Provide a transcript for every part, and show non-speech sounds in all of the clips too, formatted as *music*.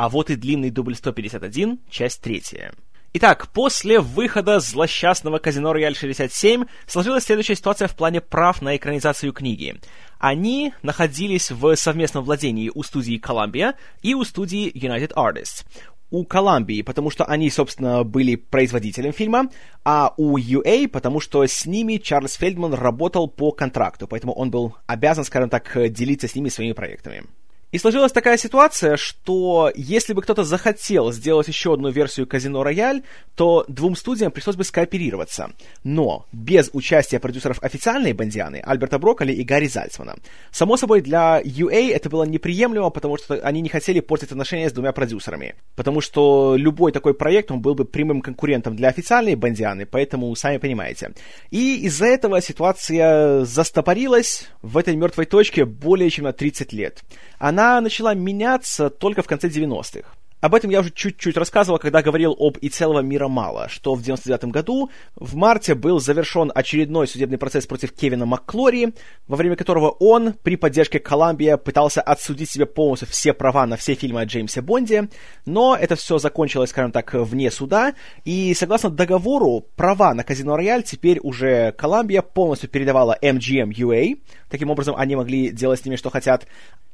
А вот и длинный дубль 151, часть третья. Итак, после выхода злосчастного казино Рояль 67 сложилась следующая ситуация в плане прав на экранизацию книги. Они находились в совместном владении у студии Columbia и у студии United Artists у Колумбии, потому что они, собственно, были производителем фильма, а у UA, потому что с ними Чарльз Фельдман работал по контракту, поэтому он был обязан, скажем так, делиться с ними своими проектами. И сложилась такая ситуация, что если бы кто-то захотел сделать еще одну версию Казино Рояль, то двум студиям пришлось бы скооперироваться. Но без участия продюсеров официальной Бандианы, Альберта Брокколи и Гарри Зальцмана. Само собой, для UA это было неприемлемо, потому что они не хотели портить отношения с двумя продюсерами. Потому что любой такой проект, он был бы прямым конкурентом для официальной Бандианы, поэтому сами понимаете. И из-за этого ситуация застопорилась в этой мертвой точке более чем на 30 лет. Она начала меняться только в конце 90-х. Об этом я уже чуть-чуть рассказывал, когда говорил об «И целого мира мало», что в 99 году в марте был завершен очередной судебный процесс против Кевина МакКлори, во время которого он при поддержке Колумбия пытался отсудить себе полностью все права на все фильмы о Джеймсе Бонде, но это все закончилось, скажем так, вне суда, и согласно договору, права на Казино Рояль теперь уже Колумбия полностью передавала MGM UA, таким образом они могли делать с ними что хотят,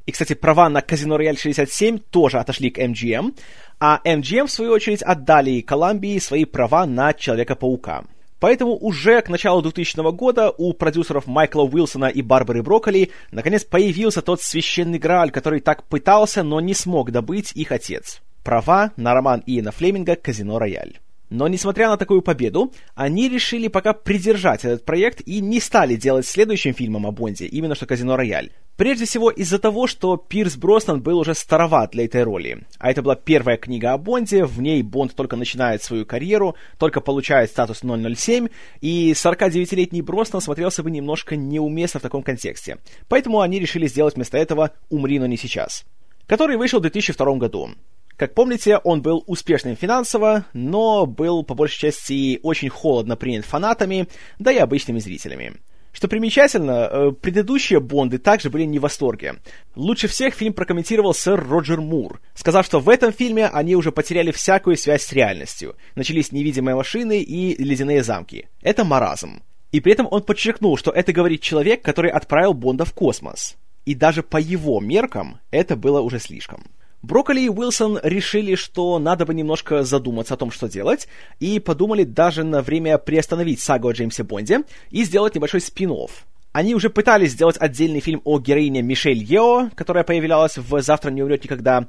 и, кстати, права на Казино Рояль 67 тоже отошли к MGM, а MGM, в свою очередь, отдали Колумбии свои права на Человека-паука. Поэтому уже к началу 2000 года у продюсеров Майкла Уилсона и Барбары Брокколи наконец появился тот священный Грааль, который так пытался, но не смог добыть их отец. Права на роман Иена Флеминга «Казино Рояль». Но, несмотря на такую победу, они решили пока придержать этот проект и не стали делать следующим фильмом о Бонде, именно что «Казино Рояль». Прежде всего из-за того, что Пирс Броснан был уже староват для этой роли. А это была первая книга о Бонде, в ней Бонд только начинает свою карьеру, только получает статус 007, и 49-летний Броснан смотрелся бы немножко неуместно в таком контексте. Поэтому они решили сделать вместо этого «Умри, но не сейчас», который вышел в 2002 году. Как помните, он был успешным финансово, но был по большей части очень холодно принят фанатами, да и обычными зрителями. Что примечательно, э, предыдущие Бонды также были не в восторге. Лучше всех фильм прокомментировал сэр Роджер Мур, сказав, что в этом фильме они уже потеряли всякую связь с реальностью. Начались невидимые машины и ледяные замки. Это маразм. И при этом он подчеркнул, что это говорит человек, который отправил Бонда в космос. И даже по его меркам это было уже слишком. Брокколи и Уилсон решили, что надо бы немножко задуматься о том, что делать, и подумали даже на время приостановить сагу о Джеймсе Бонде и сделать небольшой спин -офф. Они уже пытались сделать отдельный фильм о героине Мишель Ео, которая появлялась в «Завтра не умрет никогда»,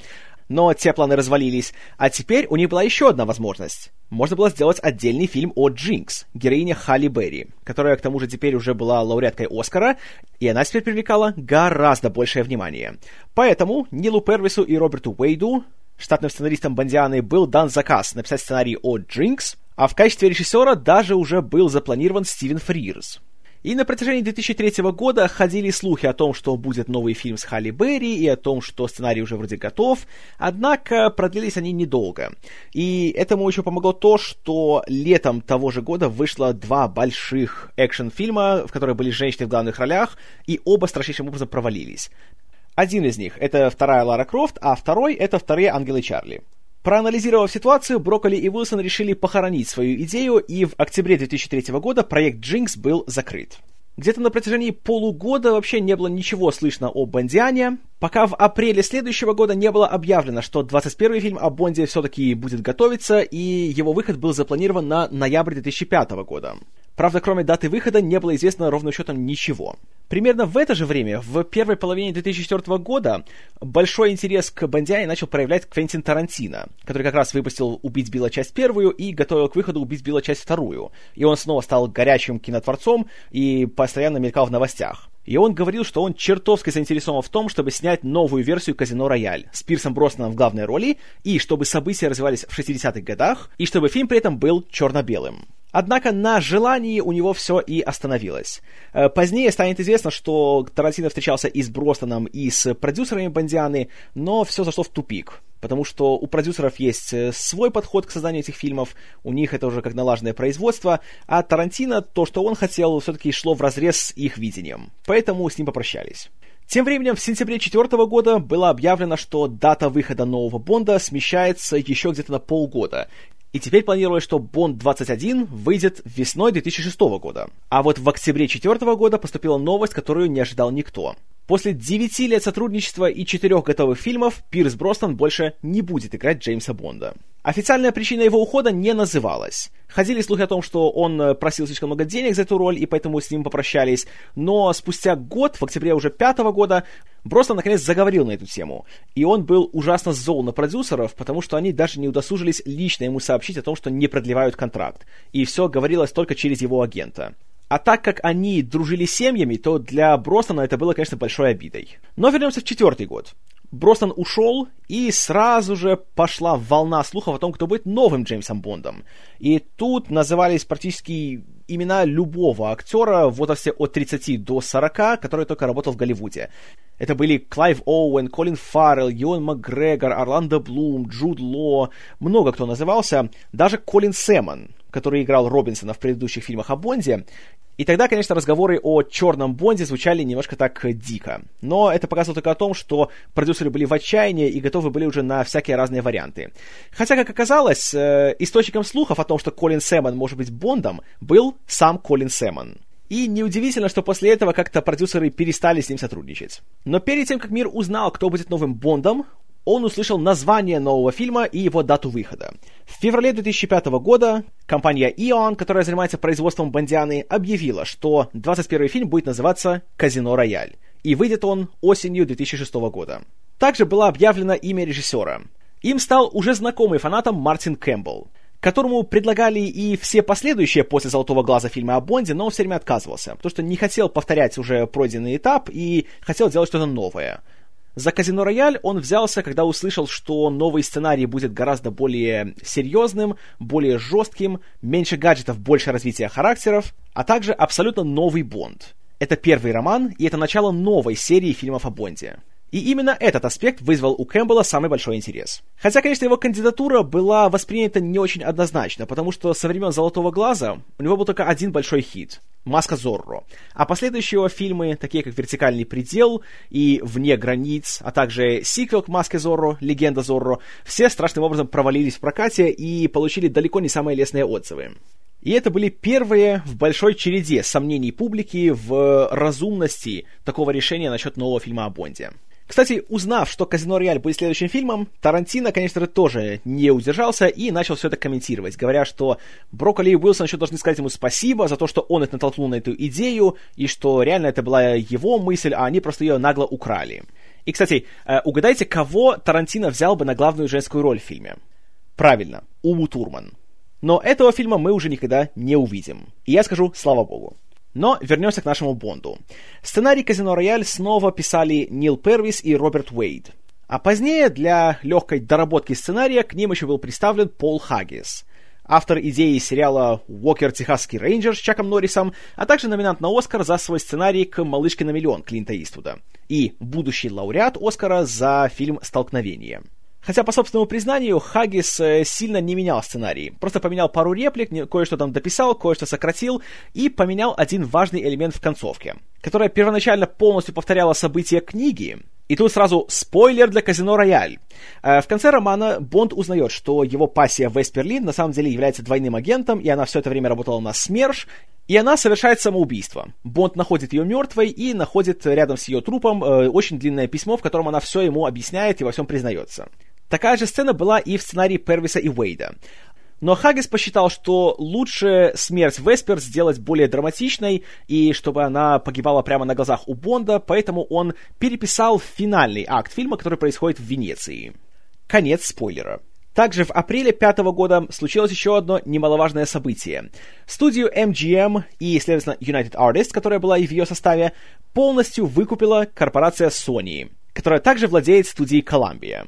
но те планы развалились, а теперь у них была еще одна возможность. Можно было сделать отдельный фильм о Джинкс, героине Халли Берри, которая к тому же теперь уже была лауреаткой Оскара, и она теперь привлекала гораздо большее внимание. Поэтому Нилу Первису и Роберту Уэйду, штатным сценаристам Бандианы, был дан заказ написать сценарий о Джинкс, а в качестве режиссера даже уже был запланирован Стивен Фрирс. И на протяжении 2003 года ходили слухи о том, что будет новый фильм с Халли Берри и о том, что сценарий уже вроде готов, однако продлились они недолго. И этому еще помогло то, что летом того же года вышло два больших экшн-фильма, в которых были женщины в главных ролях, и оба страшнейшим образом провалились. Один из них — это вторая Лара Крофт, а второй — это вторые Ангелы Чарли. Проанализировав ситуацию, Брокколи и Уилсон решили похоронить свою идею, и в октябре 2003 года проект Джинкс был закрыт. Где-то на протяжении полугода вообще не было ничего слышно о Бондиане, пока в апреле следующего года не было объявлено, что 21 фильм о Бонде все-таки будет готовиться, и его выход был запланирован на ноябрь 2005 года. Правда, кроме даты выхода не было известно ровным счетом ничего. Примерно в это же время, в первой половине 2004 года, большой интерес к Бондиане начал проявлять Квентин Тарантино, который как раз выпустил «Убить Билла. Часть первую» и готовил к выходу «Убить Билла. Часть вторую». И он снова стал горячим кинотворцом и постоянно мелькал в новостях. И он говорил, что он чертовски заинтересован в том, чтобы снять новую версию «Казино Рояль» с Пирсом Броснаном в главной роли, и чтобы события развивались в 60-х годах, и чтобы фильм при этом был черно-белым. Однако на желании у него все и остановилось. Э, позднее станет известно, что Тарантино встречался и с Бростоном, и с продюсерами Бондианы, но все зашло в тупик. Потому что у продюсеров есть э, свой подход к созданию этих фильмов, у них это уже как налаженное производство, а Тарантино, то, что он хотел, все-таки шло в разрез с их видением. Поэтому с ним попрощались. Тем временем в сентябре 2004 года было объявлено, что дата выхода нового Бонда смещается еще где-то на полгода, и теперь планировалось, что Бонд 21 выйдет весной 2006 года. А вот в октябре 2004 года поступила новость, которую не ожидал никто. После 9 лет сотрудничества и 4 готовых фильмов Пирс Броснан больше не будет играть Джеймса Бонда. Официальная причина его ухода не называлась. Ходили слухи о том, что он э, просил слишком много денег за эту роль, и поэтому с ним попрощались. Но спустя год, в октябре уже пятого года, Броснан наконец заговорил на эту тему. И он был ужасно зол на продюсеров, потому что они даже не удосужились лично ему сообщить о том, что не продлевают контракт. И все говорилось только через его агента. А так как они дружили семьями, то для Бростона это было, конечно, большой обидой. Но вернемся в четвертый год. Бростон ушел, и сразу же пошла волна слухов о том, кто будет новым Джеймсом Бондом. И тут назывались практически имена любого актера в возрасте от 30 до 40, который только работал в Голливуде. Это были Клайв Оуэн, Колин Фаррелл, Юэн Макгрегор, Орландо Блум, Джуд Ло, много кто назывался, даже Колин Сэлмон, который играл Робинсона в предыдущих фильмах о Бонде, и тогда, конечно, разговоры о черном Бонде звучали немножко так дико. Но это показывало только о том, что продюсеры были в отчаянии и готовы были уже на всякие разные варианты. Хотя, как оказалось, э, источником слухов о том, что Колин Сэлмон может быть Бондом, был сам Колин Сэлмон. И неудивительно, что после этого как-то продюсеры перестали с ним сотрудничать. Но перед тем, как мир узнал, кто будет новым Бондом, он услышал название нового фильма и его дату выхода. В феврале 2005 года компания Eon, которая занимается производством Бондианы, объявила, что 21 фильм будет называться «Казино Рояль», и выйдет он осенью 2006 года. Также было объявлено имя режиссера. Им стал уже знакомый фанатам Мартин Кэмпбелл, которому предлагали и все последующие после «Золотого глаза» фильмы о Бонде, но он все время отказывался, потому что не хотел повторять уже пройденный этап и хотел делать что-то новое – за «Казино Рояль» он взялся, когда услышал, что новый сценарий будет гораздо более серьезным, более жестким, меньше гаджетов, больше развития характеров, а также абсолютно новый Бонд. Это первый роман, и это начало новой серии фильмов о Бонде. И именно этот аспект вызвал у Кэмпбелла самый большой интерес. Хотя, конечно, его кандидатура была воспринята не очень однозначно, потому что со времен «Золотого глаза» у него был только один большой хит — «Маска Зорро». А последующие его фильмы, такие как «Вертикальный предел» и «Вне границ», а также сиквел к «Маске Зорро», «Легенда Зорро», все страшным образом провалились в прокате и получили далеко не самые лестные отзывы. И это были первые в большой череде сомнений публики в разумности такого решения насчет нового фильма о Бонде. Кстати, узнав, что «Казино Рояль» будет следующим фильмом, Тарантино, конечно же, тоже не удержался и начал все это комментировать, говоря, что Брокколи и Уилсон еще должны сказать ему спасибо за то, что он это натолкнул на эту идею, и что реально это была его мысль, а они просто ее нагло украли. И, кстати, э, угадайте, кого Тарантино взял бы на главную женскую роль в фильме? Правильно, Уму Турман. Но этого фильма мы уже никогда не увидим. И я скажу, слава богу. Но вернемся к нашему Бонду. Сценарий «Казино Рояль» снова писали Нил Первис и Роберт Уэйд. А позднее для легкой доработки сценария к ним еще был представлен Пол Хаггис, автор идеи сериала «Уокер. Техасский рейнджер» с Чаком Норрисом, а также номинант на Оскар за свой сценарий к «Малышке на миллион» Клинта Иствуда и будущий лауреат Оскара за фильм «Столкновение». Хотя, по собственному признанию, Хаггис э, сильно не менял сценарий. Просто поменял пару реплик, кое-что там дописал, кое-что сократил и поменял один важный элемент в концовке, которая первоначально полностью повторяла события книги, и тут сразу спойлер для казино Рояль. Э, в конце романа Бонд узнает, что его пассия Весперлин на самом деле является двойным агентом, и она все это время работала на СМЕРШ, и она совершает самоубийство. Бонд находит ее мертвой и находит рядом с ее трупом э, очень длинное письмо, в котором она все ему объясняет и во всем признается. Такая же сцена была и в сценарии Первиса и Уэйда. Но Хаггис посчитал, что лучше смерть Веспер сделать более драматичной, и чтобы она погибала прямо на глазах у Бонда, поэтому он переписал финальный акт фильма, который происходит в Венеции. Конец спойлера. Также в апреле пятого года случилось еще одно немаловажное событие. Студию MGM и, следовательно, United Artists, которая была и в ее составе, полностью выкупила корпорация Sony, которая также владеет студией Columbia.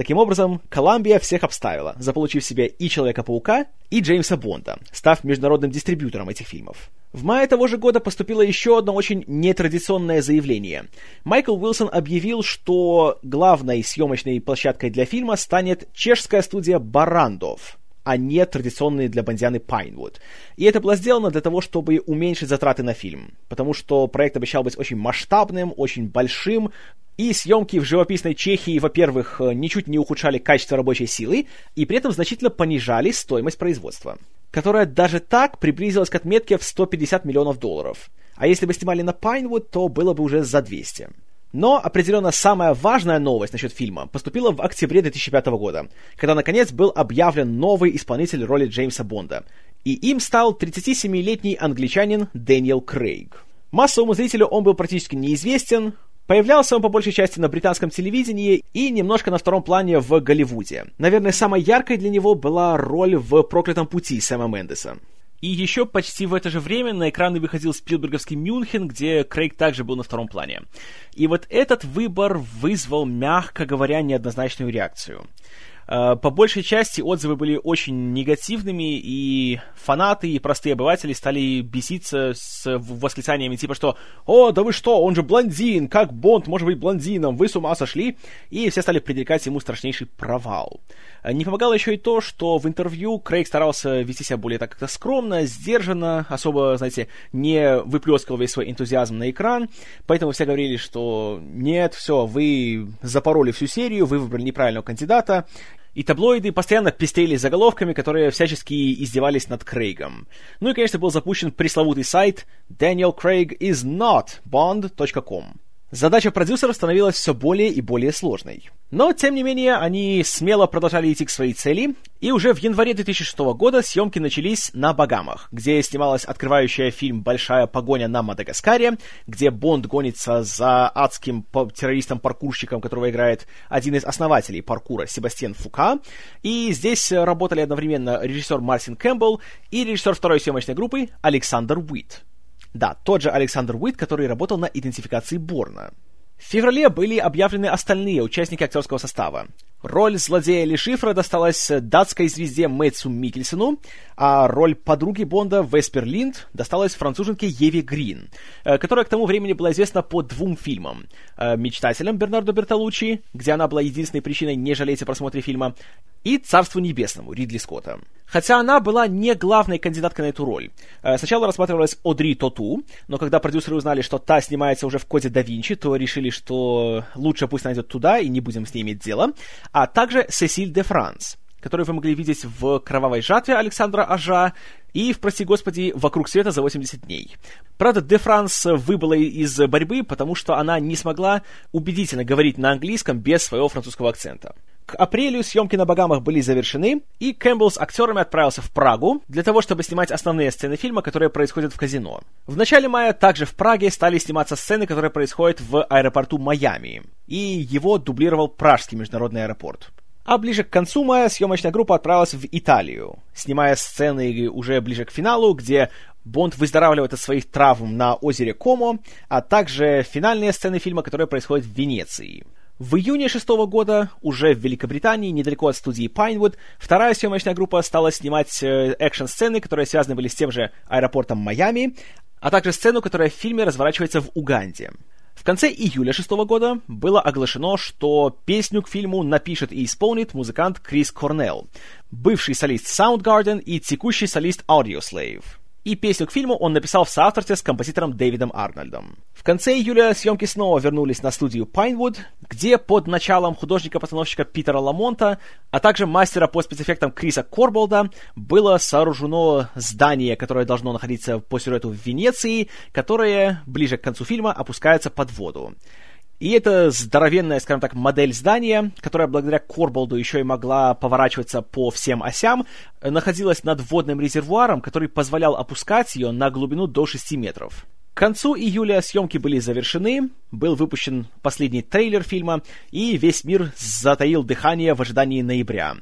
Таким образом, Колумбия всех обставила, заполучив себе и Человека-паука, и Джеймса Бонда, став международным дистрибьютором этих фильмов. В мае того же года поступило еще одно очень нетрадиционное заявление. Майкл Уилсон объявил, что главной съемочной площадкой для фильма станет чешская студия Барандов. а не традиционные для Бондианы Пайнвуд. И это было сделано для того, чтобы уменьшить затраты на фильм, потому что проект обещал быть очень масштабным, очень большим, и съемки в живописной Чехии, во-первых, ничуть не ухудшали качество рабочей силы, и при этом значительно понижали стоимость производства, которая даже так приблизилась к отметке в 150 миллионов долларов. А если бы снимали на Пайнвуд, то было бы уже за 200. Но определенно самая важная новость насчет фильма поступила в октябре 2005 года, когда наконец был объявлен новый исполнитель роли Джеймса Бонда. И им стал 37-летний англичанин Дэниел Крейг. Массовому зрителю он был практически неизвестен, Появлялся он по большей части на британском телевидении и немножко на втором плане в Голливуде. Наверное, самой яркой для него была роль в «Проклятом пути» Сэма Мендеса. И еще почти в это же время на экраны выходил Спилберговский Мюнхен, где Крейг также был на втором плане. И вот этот выбор вызвал, мягко говоря, неоднозначную реакцию. Э, по большей части отзывы были очень негативными, и фанаты и простые обыватели стали беситься с восклицаниями типа что «О, да вы что, он же блондин, как Бонд может быть блондином, вы с ума сошли?» И все стали предрекать ему страшнейший провал. Э, не помогало еще и то, что в интервью Крейг старался вести себя более так как-то скромно, сдержанно, особо, знаете, не выплескивал весь свой энтузиазм на экран, поэтому все говорили, что нет, все, вы запороли всю серию, вы выбрали неправильного кандидата, и таблоиды постоянно пестрели заголовками, которые всячески издевались над Крейгом. Ну и, конечно, был запущен пресловутый сайт danielcraigis.not.bond.com. Задача продюсеров становилась все более и более сложной. Но, тем не менее, они смело продолжали идти к своей цели, и уже в январе 2006 года съемки начались на Багамах, где снималась открывающая фильм «Большая погоня на Мадагаскаре», где Бонд гонится за адским террористом-паркурщиком, которого играет один из основателей паркура, Себастьян Фука. И здесь работали одновременно режиссер Мартин Кэмпбелл и режиссер второй съемочной группы Александр Уит. Да, тот же Александр Уит, который работал на идентификации Борна. В феврале были объявлены остальные участники актерского состава. Роль злодея Лешифра досталась датской звезде Мэтсу Микельсону, а роль подруги Бонда Веспер Линд досталась француженке Еве Грин, э, которая к тому времени была известна по двум фильмам. Э, «Мечтателям» Бернардо Бертолуччи, где она была единственной причиной не жалеть о просмотре фильма, и «Царству небесному» Ридли Скотта. Хотя она была не главной кандидаткой на эту роль. Э, сначала рассматривалась Одри Тоту, но когда продюсеры узнали, что та снимается уже в коде да Винчи, то решили, что лучше пусть найдет туда, и не будем с ней иметь дело а также Сесиль де Франс, которую вы могли видеть в «Кровавой жатве» Александра Ажа и в «Прости господи, вокруг света за 80 дней». Правда, де Франс выбыла из борьбы, потому что она не смогла убедительно говорить на английском без своего французского акцента. Апрелю съемки на Багамах были завершены, и Кэмпбелл с актерами отправился в Прагу для того, чтобы снимать основные сцены фильма, которые происходят в казино. В начале мая также в Праге стали сниматься сцены, которые происходят в аэропорту Майами, и его дублировал Пражский международный аэропорт. А ближе к концу мая съемочная группа отправилась в Италию, снимая сцены уже ближе к финалу, где Бонд выздоравливает от своих травм на озере Комо, а также финальные сцены фильма, которые происходят в Венеции. В июне шестого года, уже в Великобритании, недалеко от студии Pinewood, вторая съемочная группа стала снимать э, экшн-сцены, которые связаны были с тем же аэропортом Майами, а также сцену, которая в фильме разворачивается в Уганде. В конце июля шестого года было оглашено, что песню к фильму напишет и исполнит музыкант Крис Корнелл, бывший солист Soundgarden и текущий солист Audioslave и песню к фильму он написал в соавторстве с композитором Дэвидом Арнольдом. В конце июля съемки снова вернулись на студию Pinewood, где под началом художника-постановщика Питера Ламонта, а также мастера по спецэффектам Криса Корболда было сооружено здание, которое должно находиться по сюжету в Венеции, которое ближе к концу фильма опускается под воду. И это здоровенная, скажем так, модель здания, которая благодаря Корболду еще и могла поворачиваться по всем осям, находилась над водным резервуаром, который позволял опускать ее на глубину до 6 метров. К концу июля съемки были завершены, был выпущен последний трейлер фильма, и весь мир затаил дыхание в ожидании ноября.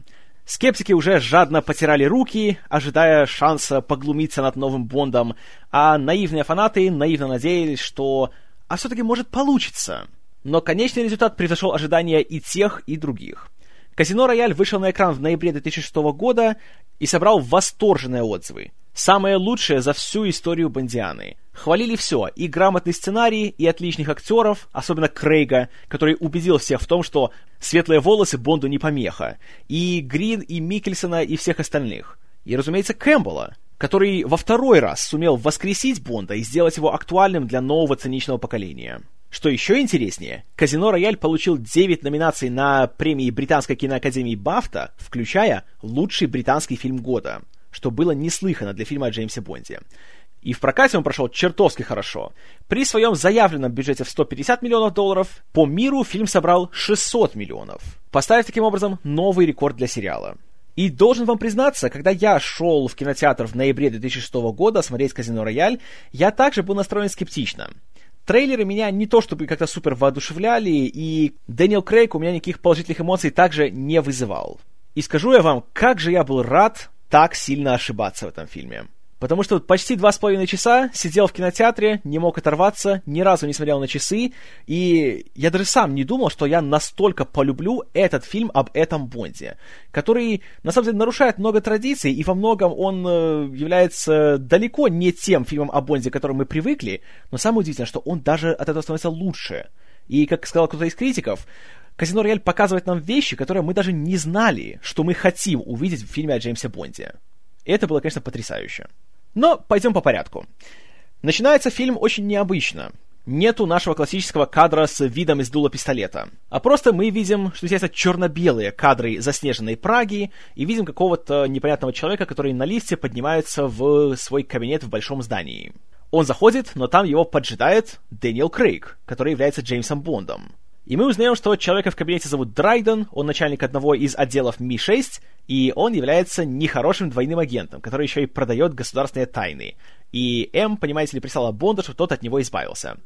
Скептики уже жадно потирали руки, ожидая шанса поглумиться над новым Бондом, а наивные фанаты наивно надеялись, что «а все-таки может получится». Но конечный результат превзошел ожидания и тех, и других. Казино Рояль вышел на экран в ноябре 2006 года и собрал восторженные отзывы. Самое лучшее за всю историю Бондианы. Хвалили все, и грамотный сценарий, и отличных актеров, особенно Крейга, который убедил всех в том, что светлые волосы Бонду не помеха, и Грин, и Микельсона, и всех остальных. И, разумеется, Кэмпбелла, который во второй раз сумел воскресить Бонда и сделать его актуальным для нового циничного поколения. Что еще интереснее, «Казино Рояль» получил 9 номинаций на премии Британской киноакадемии Бафта, включая «Лучший британский фильм года», что было неслыханно для фильма о Джеймсе Бонде. И в прокате он прошел чертовски хорошо. При своем заявленном бюджете в 150 миллионов долларов, по миру фильм собрал 600 миллионов, поставив таким образом новый рекорд для сериала. И должен вам признаться, когда я шел в кинотеатр в ноябре 2006 года смотреть «Казино Рояль», я также был настроен скептично. Трейлеры меня не то чтобы как-то супер воодушевляли, и Дэниел Крейг у меня никаких положительных эмоций также не вызывал. И скажу я вам, как же я был рад так сильно ошибаться в этом фильме. Потому что почти два с половиной часа сидел в кинотеатре, не мог оторваться, ни разу не смотрел на часы, и я даже сам не думал, что я настолько полюблю этот фильм об этом Бонде, который, на самом деле, нарушает много традиций, и во многом он э, является далеко не тем фильмом о Бонде, к которому мы привыкли, но самое удивительное, что он даже от этого становится лучше. И, как сказал кто-то из критиков, Казино Рояль показывает нам вещи, которые мы даже не знали, что мы хотим увидеть в фильме о Джеймсе Бонде. Это было, конечно, потрясающе. Но пойдем по порядку. Начинается фильм очень необычно. Нету нашего классического кадра с видом из дула пистолета. А просто мы видим, что здесь это черно-белые кадры заснеженной Праги, и видим какого-то непонятного человека, который на лифте поднимается в свой кабинет в большом здании. Он заходит, но там его поджидает Дэниел Крейг, который является Джеймсом Бондом. И мы узнаем, что человека в кабинете зовут Драйден, он начальник одного из отделов Ми-6, и он является нехорошим двойным агентом, который еще и продает государственные тайны. И М, понимаете ли, прислала Бонда, чтобы тот от него избавился.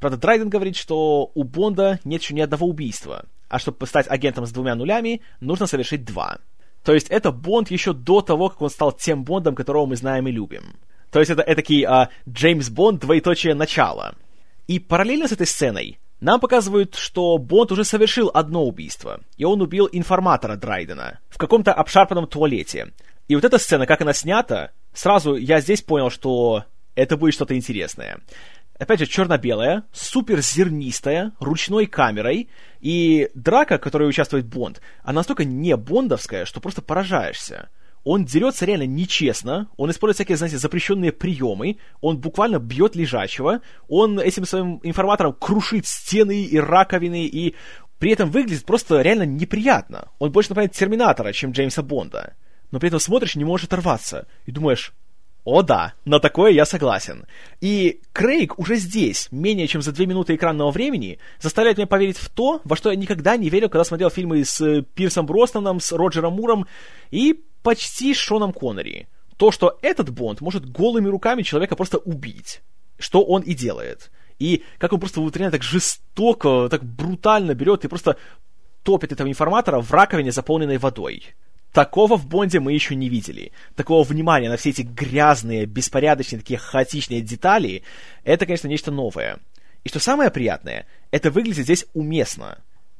Правда, Драйден говорит, что у Бонда нет еще ни одного убийства, а чтобы стать агентом с двумя нулями, нужно совершить два. То есть это Бонд еще до того, как он стал тем Бондом, которого мы знаем и любим. То есть это этакий а, Джеймс Бонд двоеточие начало. И параллельно с этой сценой нам показывают, что Бонд уже совершил одно убийство, и он убил информатора Драйдена в каком-то обшарпанном туалете. И вот эта сцена, как она снята, сразу я здесь понял, что это будет что-то интересное. Опять же, черно-белая, супер зернистая, ручной камерой, и драка, в которой участвует Бонд, она настолько не бондовская, что просто поражаешься он дерется реально нечестно, он использует всякие, знаете, запрещенные приемы, он буквально бьет лежачего, он этим своим информатором крушит стены и раковины, и при этом выглядит просто реально неприятно. Он больше напоминает Терминатора, чем Джеймса Бонда. Но при этом смотришь, не можешь оторваться. И думаешь, о да, на такое я согласен. И Крейг уже здесь, менее чем за две минуты экранного времени, заставляет меня поверить в то, во что я никогда не верил, когда смотрел фильмы с Пирсом Броснаном, с Роджером Муром, и почти Шоном Коннери. То, что этот Бонд может голыми руками человека просто убить. Что он и делает. И как он просто вот реально так жестоко, так брутально берет и просто топит этого информатора в раковине, заполненной водой. Такого в Бонде мы еще не видели. Такого внимания на все эти грязные, беспорядочные, такие хаотичные детали, это, конечно, нечто новое. И что самое приятное, это выглядит здесь уместно.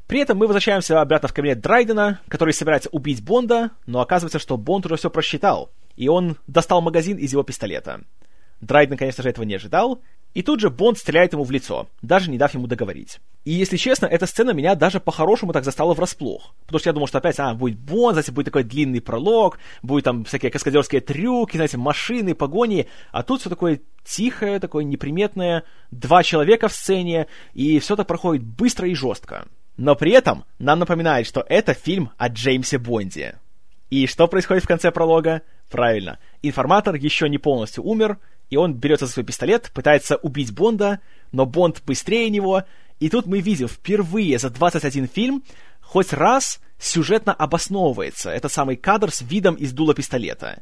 При этом мы возвращаемся обратно в кабинет Драйдена, который собирается убить Бонда, но оказывается, что Бонд уже все просчитал, и он достал магазин из его пистолета. Драйден, конечно же, этого не ожидал, и тут же Бонд стреляет ему в лицо, даже не дав ему договорить. И, если честно, эта сцена меня даже по-хорошему так застала врасплох. Потому что я думал, что опять, а, будет Бонд, затем будет такой длинный пролог, будет там всякие каскадерские трюки, знаете, машины, погони, а тут все такое тихое, такое неприметное, два человека в сцене, и все так проходит быстро и жестко. Но при этом нам напоминает, что это фильм о Джеймсе Бонде. И что происходит в конце пролога? Правильно, информатор еще не полностью умер, и он берется за свой пистолет, пытается убить Бонда, но Бонд быстрее него, и тут мы видим впервые за 21 фильм хоть раз сюжетно обосновывается этот самый кадр с видом из дула пистолета.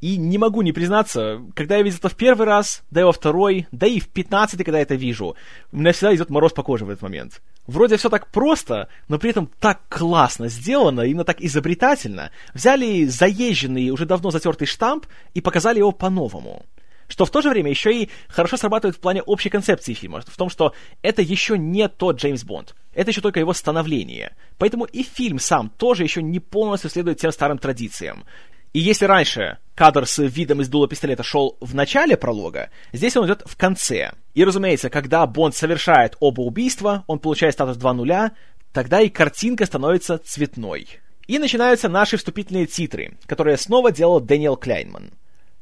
И не могу не признаться, когда я видел это в первый раз, да и во второй, да и в пятнадцатый, когда я это вижу, у меня всегда идет мороз по коже в этот момент. Вроде все так просто, но при этом так классно сделано, именно так изобретательно. Взяли заезженный, уже давно затертый штамп и показали его по-новому. Что в то же время еще и хорошо срабатывает в плане общей концепции фильма, в том, что это еще не тот Джеймс Бонд. Это еще только его становление. Поэтому и фильм сам тоже еще не полностью следует тем старым традициям. И если раньше кадр с видом из дула пистолета шел в начале пролога, здесь он идет в конце. И, разумеется, когда Бонд совершает оба убийства, он получает статус 2.0, тогда и картинка становится цветной. И начинаются наши вступительные титры, которые снова делал Дэниел Кляйнман.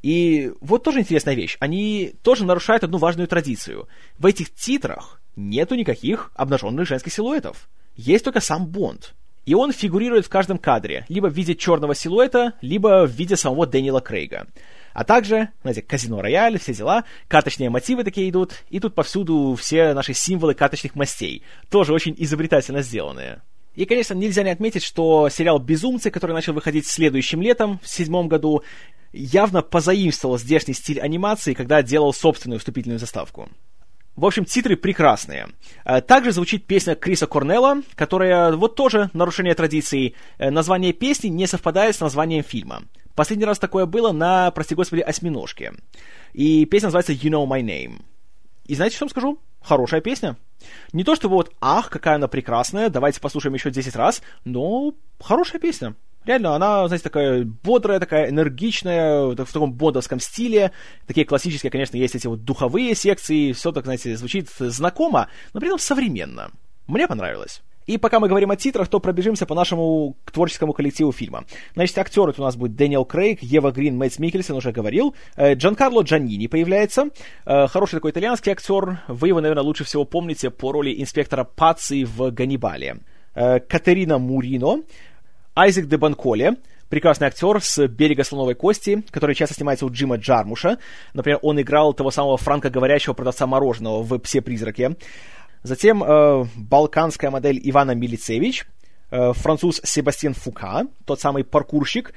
И вот тоже интересная вещь. Они тоже нарушают одну важную традицию. В этих титрах нету никаких обнаженных женских силуэтов. Есть только сам Бонд. И он фигурирует в каждом кадре, либо в виде черного силуэта, либо в виде самого Дэниела Крейга. А также, знаете, казино рояль, все дела, каточные мотивы такие идут, и тут повсюду все наши символы каточных мастей, тоже очень изобретательно сделанные. И, конечно, нельзя не отметить, что сериал «Безумцы», который начал выходить следующим летом, в седьмом году, явно позаимствовал здешний стиль анимации, когда делал собственную вступительную заставку. В общем, титры прекрасные. Э, также звучит песня Криса Корнелла, которая вот тоже нарушение традиции. Э, название песни не совпадает с названием фильма. Последний раз такое было на, прости господи, «Осьминожке». И песня называется «You Know My Name». И знаете, что вам скажу? Хорошая песня. Не то чтобы вот, ах, какая она прекрасная, давайте послушаем еще 10 раз, но хорошая песня. Реально, она, знаете, такая бодрая, такая энергичная, в таком бондовском стиле. Такие классические, конечно, есть эти вот духовые секции, все так, знаете, звучит знакомо, но при этом современно. Мне понравилось. И пока мы говорим о титрах, то пробежимся по нашему творческому коллективу фильма. Значит, актеры у нас будет Дэниел Крейг, Ева Грин, Мэтт Микельсон, уже говорил. Э, Джан Карло Джанини появляется. Э, хороший такой итальянский актер. Вы его, наверное, лучше всего помните по роли инспектора Паци в «Ганнибале». Э, Катерина Мурино. Айзек де Банколе, прекрасный актер с «Берега слоновой кости», который часто снимается у Джима Джармуша. Например, он играл того самого франкоговорящего продавца мороженого в «Псе-призраке». Затем э, балканская модель Ивана Милицевич, э, француз Себастьян Фука, тот самый паркурщик,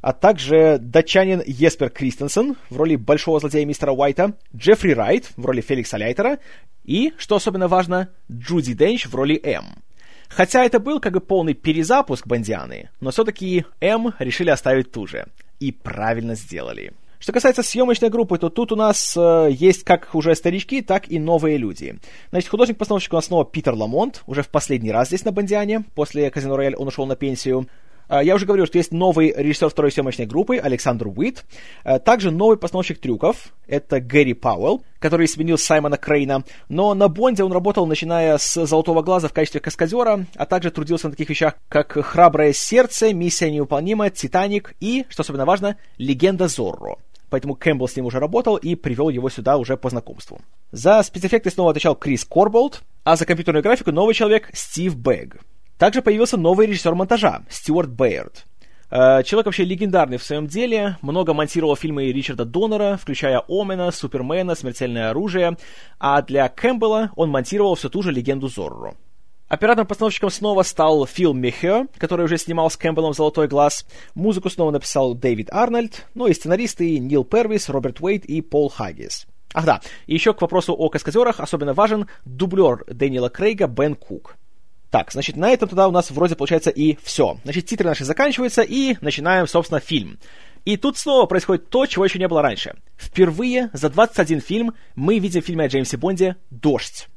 а также датчанин Еспер Кристенсен в роли большого злодея мистера Уайта, Джеффри Райт в роли Феликса Лайтера и, что особенно важно, Джуди Денч в роли М. Хотя это был как бы полный перезапуск Бондианы, но все-таки М решили оставить ту же. И правильно сделали. Что касается съемочной группы, то тут у нас э, есть как уже старички, так и новые люди. Значит, художник-постановщик у нас снова Питер Ламонт, уже в последний раз здесь на Бондиане, после Казино Рояль он ушел на пенсию. А, я уже говорил, что есть новый режиссер второй съемочной группы Александр Уит. А, также новый постановщик трюков. Это Гэри Пауэлл, который сменил Саймона Крейна. Но на Бонде он работал, начиная с «Золотого глаза» в качестве каскадера, а также трудился на таких вещах, как «Храброе сердце», «Миссия невыполнима», «Титаник» и, что особенно важно, «Легенда Зорро». Поэтому Кэмпбелл с ним уже работал и привел его сюда уже по знакомству. За спецэффекты снова отвечал Крис Корбоулд, а за компьютерную графику новый человек Стив Бэгг. Также появился новый режиссер монтажа Стюарт Бэйрд. Э, человек вообще легендарный в своем деле, много монтировал фильмы Ричарда Доннера, включая Омена, Супермена, Смертельное оружие, а для Кэмпбелла он монтировал всю ту же легенду Зорро. Оператором-постановщиком снова стал Фил Мехью, который уже снимал с Кэмпбеллом «Золотой глаз». Музыку снова написал Дэвид Арнольд, ну и сценаристы Нил Первис, Роберт Уэйт и Пол Хаггис. Ах да, и еще к вопросу о каскадерах особенно важен дублер Дэниела Крейга Бен Кук. Так, значит, на этом тогда у нас вроде получается и все. Значит, титры наши заканчиваются, и начинаем, собственно, фильм. И тут снова происходит то, чего еще не было раньше. Впервые за 21 фильм мы видим в фильме о Джеймсе Бонде «Дождь».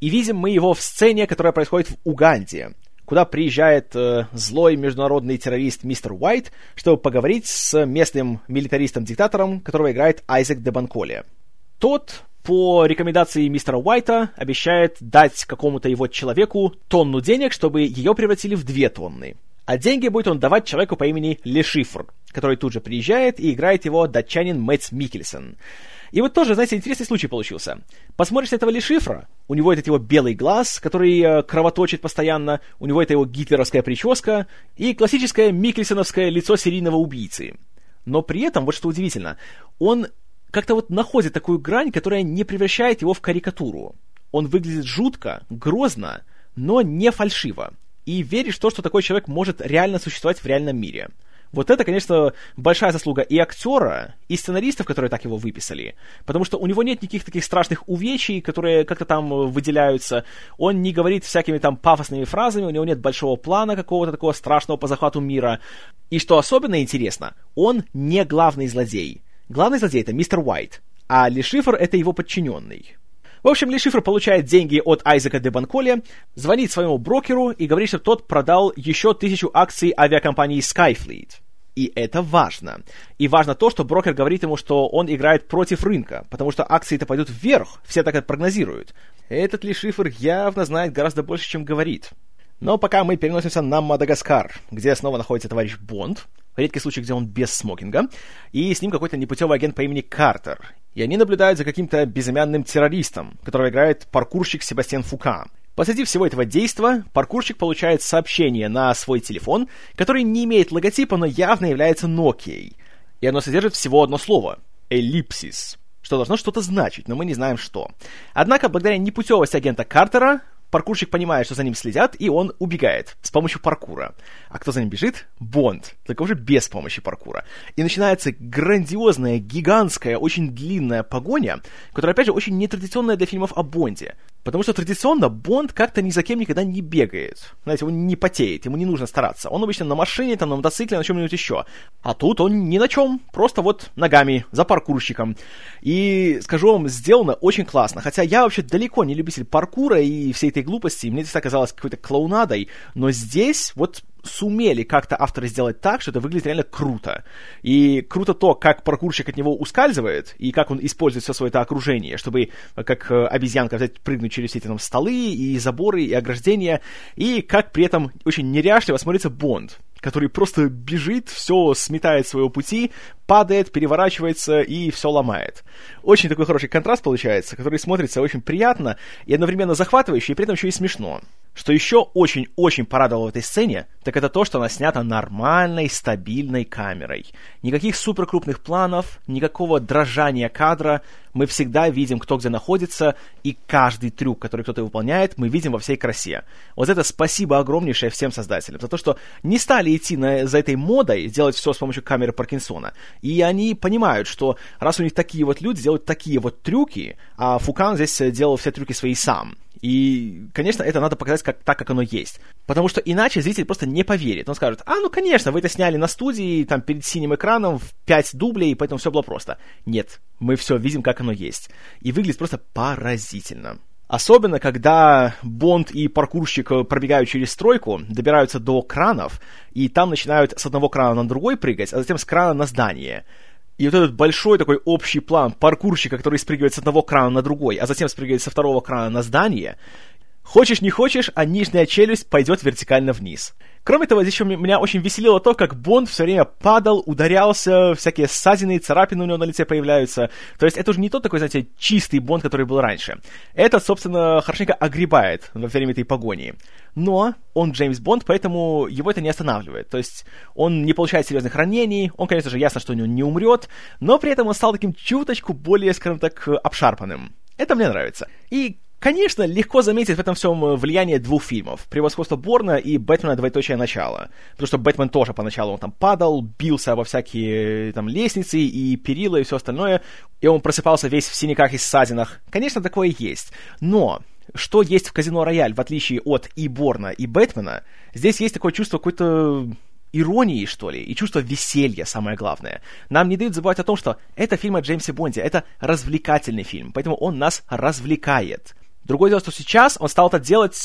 И видим мы его в сцене, которая происходит в Уганде, куда приезжает э, злой международный террорист мистер Уайт, чтобы поговорить с местным милитаристом-диктатором, которого играет Айзек де Банколе. Тот по рекомендации мистера Уайта обещает дать какому-то его человеку тонну денег, чтобы ее превратили в две тонны. А деньги будет он давать человеку по имени Лешифр, который тут же приезжает и играет его датчанин Мэтт Микельсон. И вот тоже, знаете, интересный случай получился. Посмотришь этого Лешифра, у него этот его белый глаз, который э, кровоточит постоянно, у него это его гитлеровская прическа и классическое микельсоновское лицо серийного убийцы. Но при этом, вот что удивительно, он как-то вот находит такую грань, которая не превращает его в карикатуру. Он выглядит жутко, грозно, но не фальшиво. И веришь в то, что такой человек может реально существовать в реальном мире. Вот это, конечно, большая заслуга и актера, и сценаристов, которые так его выписали. Потому что у него нет никаких таких страшных увечий, которые как-то там выделяются. Он не говорит всякими там пафосными фразами, у него нет большого плана какого-то такого страшного по захвату мира. И что особенно интересно, он не главный злодей. Главный злодей — это мистер Уайт, а Ли Шифр — это его подчиненный. В общем, Ли Шифр получает деньги от Айзека де Банколи, звонит своему брокеру и говорит, что тот продал еще тысячу акций авиакомпании Skyfleet. И это важно. И важно то, что брокер говорит ему, что он играет против рынка, потому что акции-то пойдут вверх, все так это прогнозируют. Этот ли шифр явно знает гораздо больше, чем говорит. Но пока мы переносимся на Мадагаскар, где снова находится товарищ Бонд, редкий случай, где он без смокинга, и с ним какой-то непутевый агент по имени Картер. И они наблюдают за каким-то безымянным террористом, которого играет паркурщик Себастьян Фука. Посреди всего этого действа паркурщик получает сообщение на свой телефон, который не имеет логотипа, но явно является Nokia. И оно содержит всего одно слово — эллипсис что должно что-то значить, но мы не знаем что. Однако, благодаря непутевости агента Картера, паркурщик понимает, что за ним следят, и он убегает с помощью паркура. А кто за ним бежит? Бонд, только уже без помощи паркура. И начинается грандиозная, гигантская, очень длинная погоня, которая, опять же, очень нетрадиционная для фильмов о Бонде. Потому что традиционно Бонд как-то ни за кем никогда не бегает. Знаете, он не потеет, ему не нужно стараться. Он обычно на машине, там, на мотоцикле, на чем-нибудь еще. А тут он ни на чем, просто вот ногами, за паркурщиком. И, скажу вам, сделано очень классно. Хотя я вообще далеко не любитель паркура и всей этой глупости, мне это казалось какой-то клоунадой. Но здесь вот сумели как-то авторы сделать так, что это выглядит реально круто. И круто то, как паркурщик от него ускальзывает, и как он использует все свое это окружение, чтобы как э, обезьянка взять, прыгнуть через все эти там столы, и заборы, и ограждения, и как при этом очень неряшливо смотрится Бонд, который просто бежит, все сметает своего пути, падает, переворачивается и все ломает. Очень такой хороший контраст получается, который смотрится очень приятно и одновременно захватывающе, и при этом еще и смешно. Что еще очень-очень порадовало в этой сцене, так это то, что она снята нормальной, стабильной камерой. Никаких суперкрупных планов, никакого дрожания кадра. Мы всегда видим, кто где находится, и каждый трюк, который кто-то выполняет, мы видим во всей красе. Вот это спасибо огромнейшее всем создателям за то, что не стали идти на, за этой модой, делать все с помощью камеры Паркинсона. И они понимают, что раз у них такие вот люди делают такие вот трюки, а Фукан здесь делал все трюки свои сам, и, конечно, это надо показать как, так, как оно есть. Потому что иначе зритель просто не поверит. Он скажет, а, ну, конечно, вы это сняли на студии, там, перед синим экраном, в 5 дублей, поэтому все было просто. Нет, мы все видим, как оно есть. И выглядит просто поразительно. Особенно, когда Бонд и паркурщик пробегают через стройку, добираются до кранов, и там начинают с одного крана на другой прыгать, а затем с крана на здание. И вот этот большой такой общий план паркурщика, который спрыгивает с одного крана на другой, а затем спрыгивает со второго крана на здание, хочешь не хочешь, а нижняя челюсть пойдет вертикально вниз. Кроме того, здесь еще меня очень веселило то, как Бонд все время падал, ударялся, всякие ссадины царапины у него на лице появляются. То есть это уже не тот такой, знаете, чистый Бонд, который был раньше. Этот, собственно, хорошенько огребает во время этой погони. Но он Джеймс Бонд, поэтому его это не останавливает. То есть он не получает серьезных ранений, он, конечно же, ясно, что у него не умрет, но при этом он стал таким чуточку более, скажем так, обшарпанным. Это мне нравится. И Конечно, легко заметить в этом всем э, влияние двух фильмов. «Превосходство Борна» и «Бэтмена. Двоеточие начало». Потому что Бэтмен тоже поначалу он там падал, бился во всякие э, там лестницы и перила и все остальное, и он просыпался весь в синяках и ссадинах. Конечно, такое есть. Но что есть в «Казино Рояль», в отличие от и Борна, и Бэтмена, здесь есть такое чувство какой-то иронии, что ли, и чувство веселья, самое главное. Нам не дают забывать о том, что это фильм о Джеймсе Бонде, это развлекательный фильм, поэтому он нас развлекает. Другое дело, что сейчас он стал это делать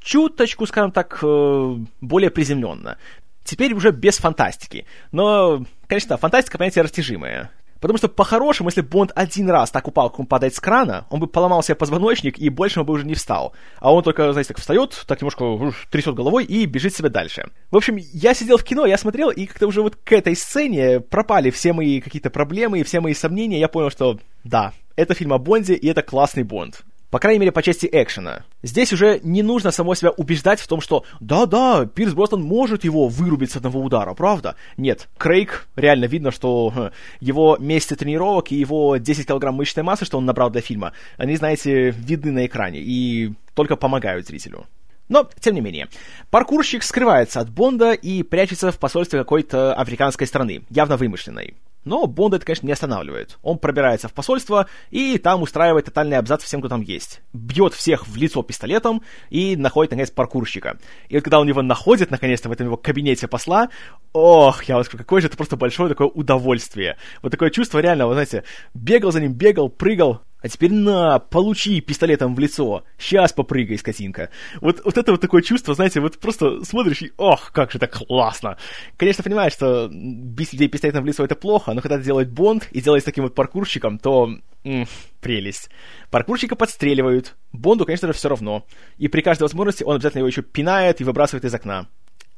чуточку, скажем так, э, более приземленно. Теперь уже без фантастики. Но, конечно, фантастика, понятие растяжимое. Потому что по-хорошему, если Бонд один раз так упал, как он падает с крана, он бы поломал себе позвоночник и больше он бы уже не встал. А он только, знаете, так встает, так немножко трясет головой и бежит себе дальше. В общем, я сидел в кино, я смотрел, и как-то уже вот к этой сцене пропали все мои какие-то проблемы и все мои сомнения. Я понял, что да, это фильм о Бонде, и это классный Бонд. По крайней мере, по части экшена. Здесь уже не нужно само себя убеждать в том, что да-да, Пирс Броснан может его вырубить с одного удара, правда? Нет, Крейг, реально видно, что его месяцы тренировок и его 10 килограмм мышечной массы, что он набрал для фильма, они, знаете, видны на экране и только помогают зрителю. Но, тем не менее, паркурщик скрывается от Бонда и прячется в посольстве какой-то африканской страны, явно вымышленной. Но Бонд это, конечно, не останавливает. Он пробирается в посольство и там устраивает тотальный абзац всем, кто там есть. Бьет всех в лицо пистолетом и находит, наконец, паркурщика. И вот когда он его находит, наконец-то, в этом его кабинете посла, ох, я вас скажу, какое же это просто большое такое удовольствие. Вот такое чувство реально, вы знаете, бегал за ним, бегал, прыгал, а теперь на, получи пистолетом в лицо, сейчас попрыгай, скотинка. Вот, вот это вот такое чувство, знаете, вот просто смотришь и, ох, как же так классно. Конечно, понимаешь, что бить людей пистолетом в лицо это плохо, но когда это делает Бонд и делает таким вот паркурщиком, то м- прелесть. Паркурщика подстреливают, Бонду, конечно же, все равно. И при каждой возможности он обязательно его еще пинает и выбрасывает из окна.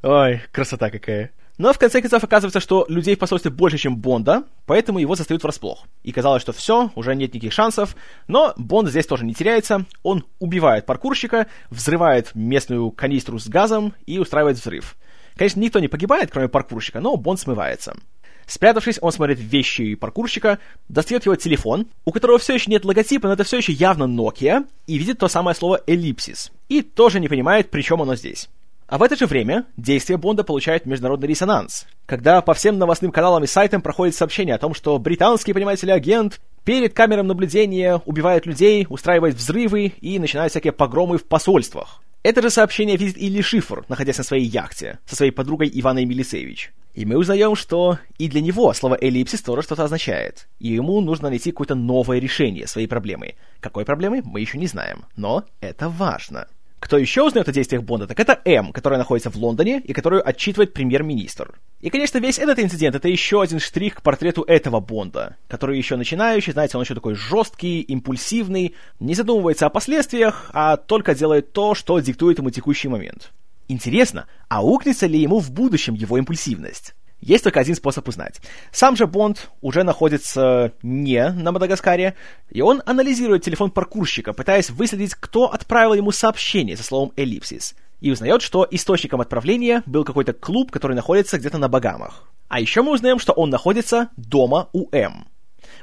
Ой, красота какая. Но в конце концов оказывается, что людей в посольстве больше, чем Бонда, поэтому его застают врасплох. И казалось, что все, уже нет никаких шансов, но Бонд здесь тоже не теряется, он убивает паркурщика, взрывает местную канистру с газом и устраивает взрыв. Конечно, никто не погибает, кроме паркурщика, но Бонд смывается. Спрятавшись, он смотрит вещи паркурщика, достает его телефон, у которого все еще нет логотипа, но это все еще явно Nokia, и видит то самое слово «эллипсис», и тоже не понимает, при чем оно здесь. А в это же время действие Бонда получает международный резонанс, когда по всем новостным каналам и сайтам проходит сообщение о том, что британский, понимаете ли, агент перед камером наблюдения убивает людей, устраивает взрывы и начинает всякие погромы в посольствах. Это же сообщение видит Ильи Шифр, находясь на своей яхте, со своей подругой Иваной Милицевич. И мы узнаем, что и для него слово «эллипсис» тоже что-то означает. И ему нужно найти какое-то новое решение своей проблемы. Какой проблемы, мы еще не знаем. Но это важно. Кто еще узнает о действиях Бонда, так это М, которая находится в Лондоне и которую отчитывает премьер-министр. И, конечно, весь этот инцидент — это еще один штрих к портрету этого Бонда, который еще начинающий, знаете, он еще такой жесткий, импульсивный, не задумывается о последствиях, а только делает то, что диктует ему текущий момент. Интересно, аукнется ли ему в будущем его импульсивность? Есть только один способ узнать. Сам же Бонд уже находится не на Мадагаскаре, и он анализирует телефон паркурщика, пытаясь выследить, кто отправил ему сообщение со словом «эллипсис», и узнает, что источником отправления был какой-то клуб, который находится где-то на Багамах. А еще мы узнаем, что он находится дома у М.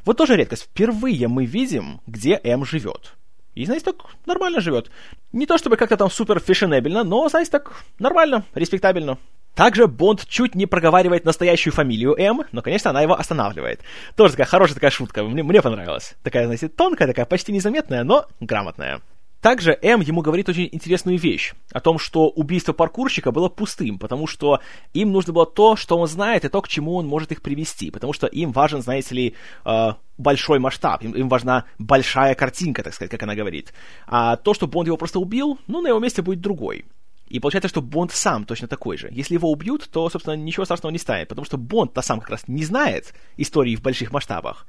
Вот тоже редкость. Впервые мы видим, где М живет. И, знаете, так нормально живет. Не то чтобы как-то там супер фешенебельно, но, знаете, так нормально, респектабельно. Также Бонд чуть не проговаривает настоящую фамилию М, но, конечно, она его останавливает. Тоже такая хорошая такая шутка, мне, мне понравилась. Такая, знаете, тонкая, такая почти незаметная, но грамотная. Также М ему говорит очень интересную вещь о том, что убийство паркурщика было пустым, потому что им нужно было то, что он знает, и то, к чему он может их привести, потому что им важен, знаете ли, э, большой масштаб, им, им важна большая картинка, так сказать, как она говорит. А то, что Бонд его просто убил, ну, на его месте будет другой. И получается, что Бонд сам точно такой же. Если его убьют, то, собственно, ничего страшного не станет, потому что Бонд-то сам как раз не знает истории в больших масштабах.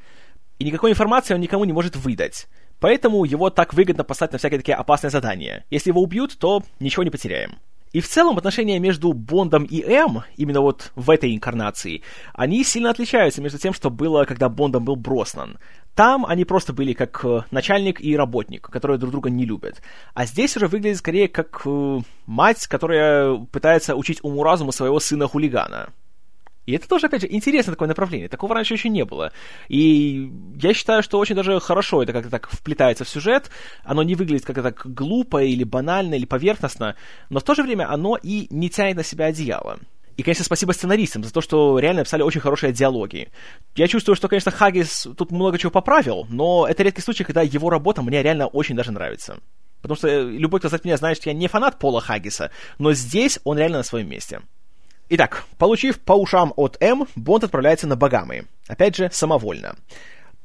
И никакой информации он никому не может выдать. Поэтому его так выгодно послать на всякие такие опасные задания. Если его убьют, то ничего не потеряем. И в целом отношения между Бондом и М, именно вот в этой инкарнации, они сильно отличаются между тем, что было, когда Бондом был Броснан. Там они просто были как э, начальник и работник, которые друг друга не любят. А здесь уже выглядит скорее как э, мать, которая пытается учить уму-разуму своего сына-хулигана. И это тоже, опять же, интересное такое направление. Такого раньше еще не было. И я считаю, что очень даже хорошо это как-то так вплетается в сюжет. Оно не выглядит как-то так глупо или банально или поверхностно, но в то же время оно и не тянет на себя одеяло. И, конечно, спасибо сценаристам за то, что реально писали очень хорошие диалоги. Я чувствую, что, конечно, Хаггис тут много чего поправил, но это редкий случай, когда его работа мне реально очень даже нравится. Потому что э, любой, кто знает меня, знает, что я не фанат Пола Хаггиса, но здесь он реально на своем месте. Итак, получив по ушам от М, Бонд отправляется на Багамы. Опять же, самовольно.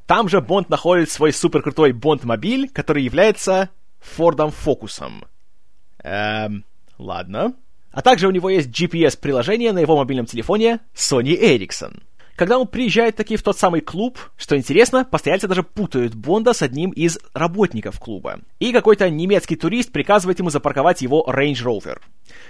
Там же Бонд находит свой суперкрутой Бонд-мобиль, который является Фордом Фокусом. Эм, ладно. А также у него есть GPS-приложение на его мобильном телефоне Sony Ericsson. Когда он приезжает таки в тот самый клуб, что интересно, постояльцы даже путают Бонда с одним из работников клуба. И какой-то немецкий турист приказывает ему запарковать его Range Rover.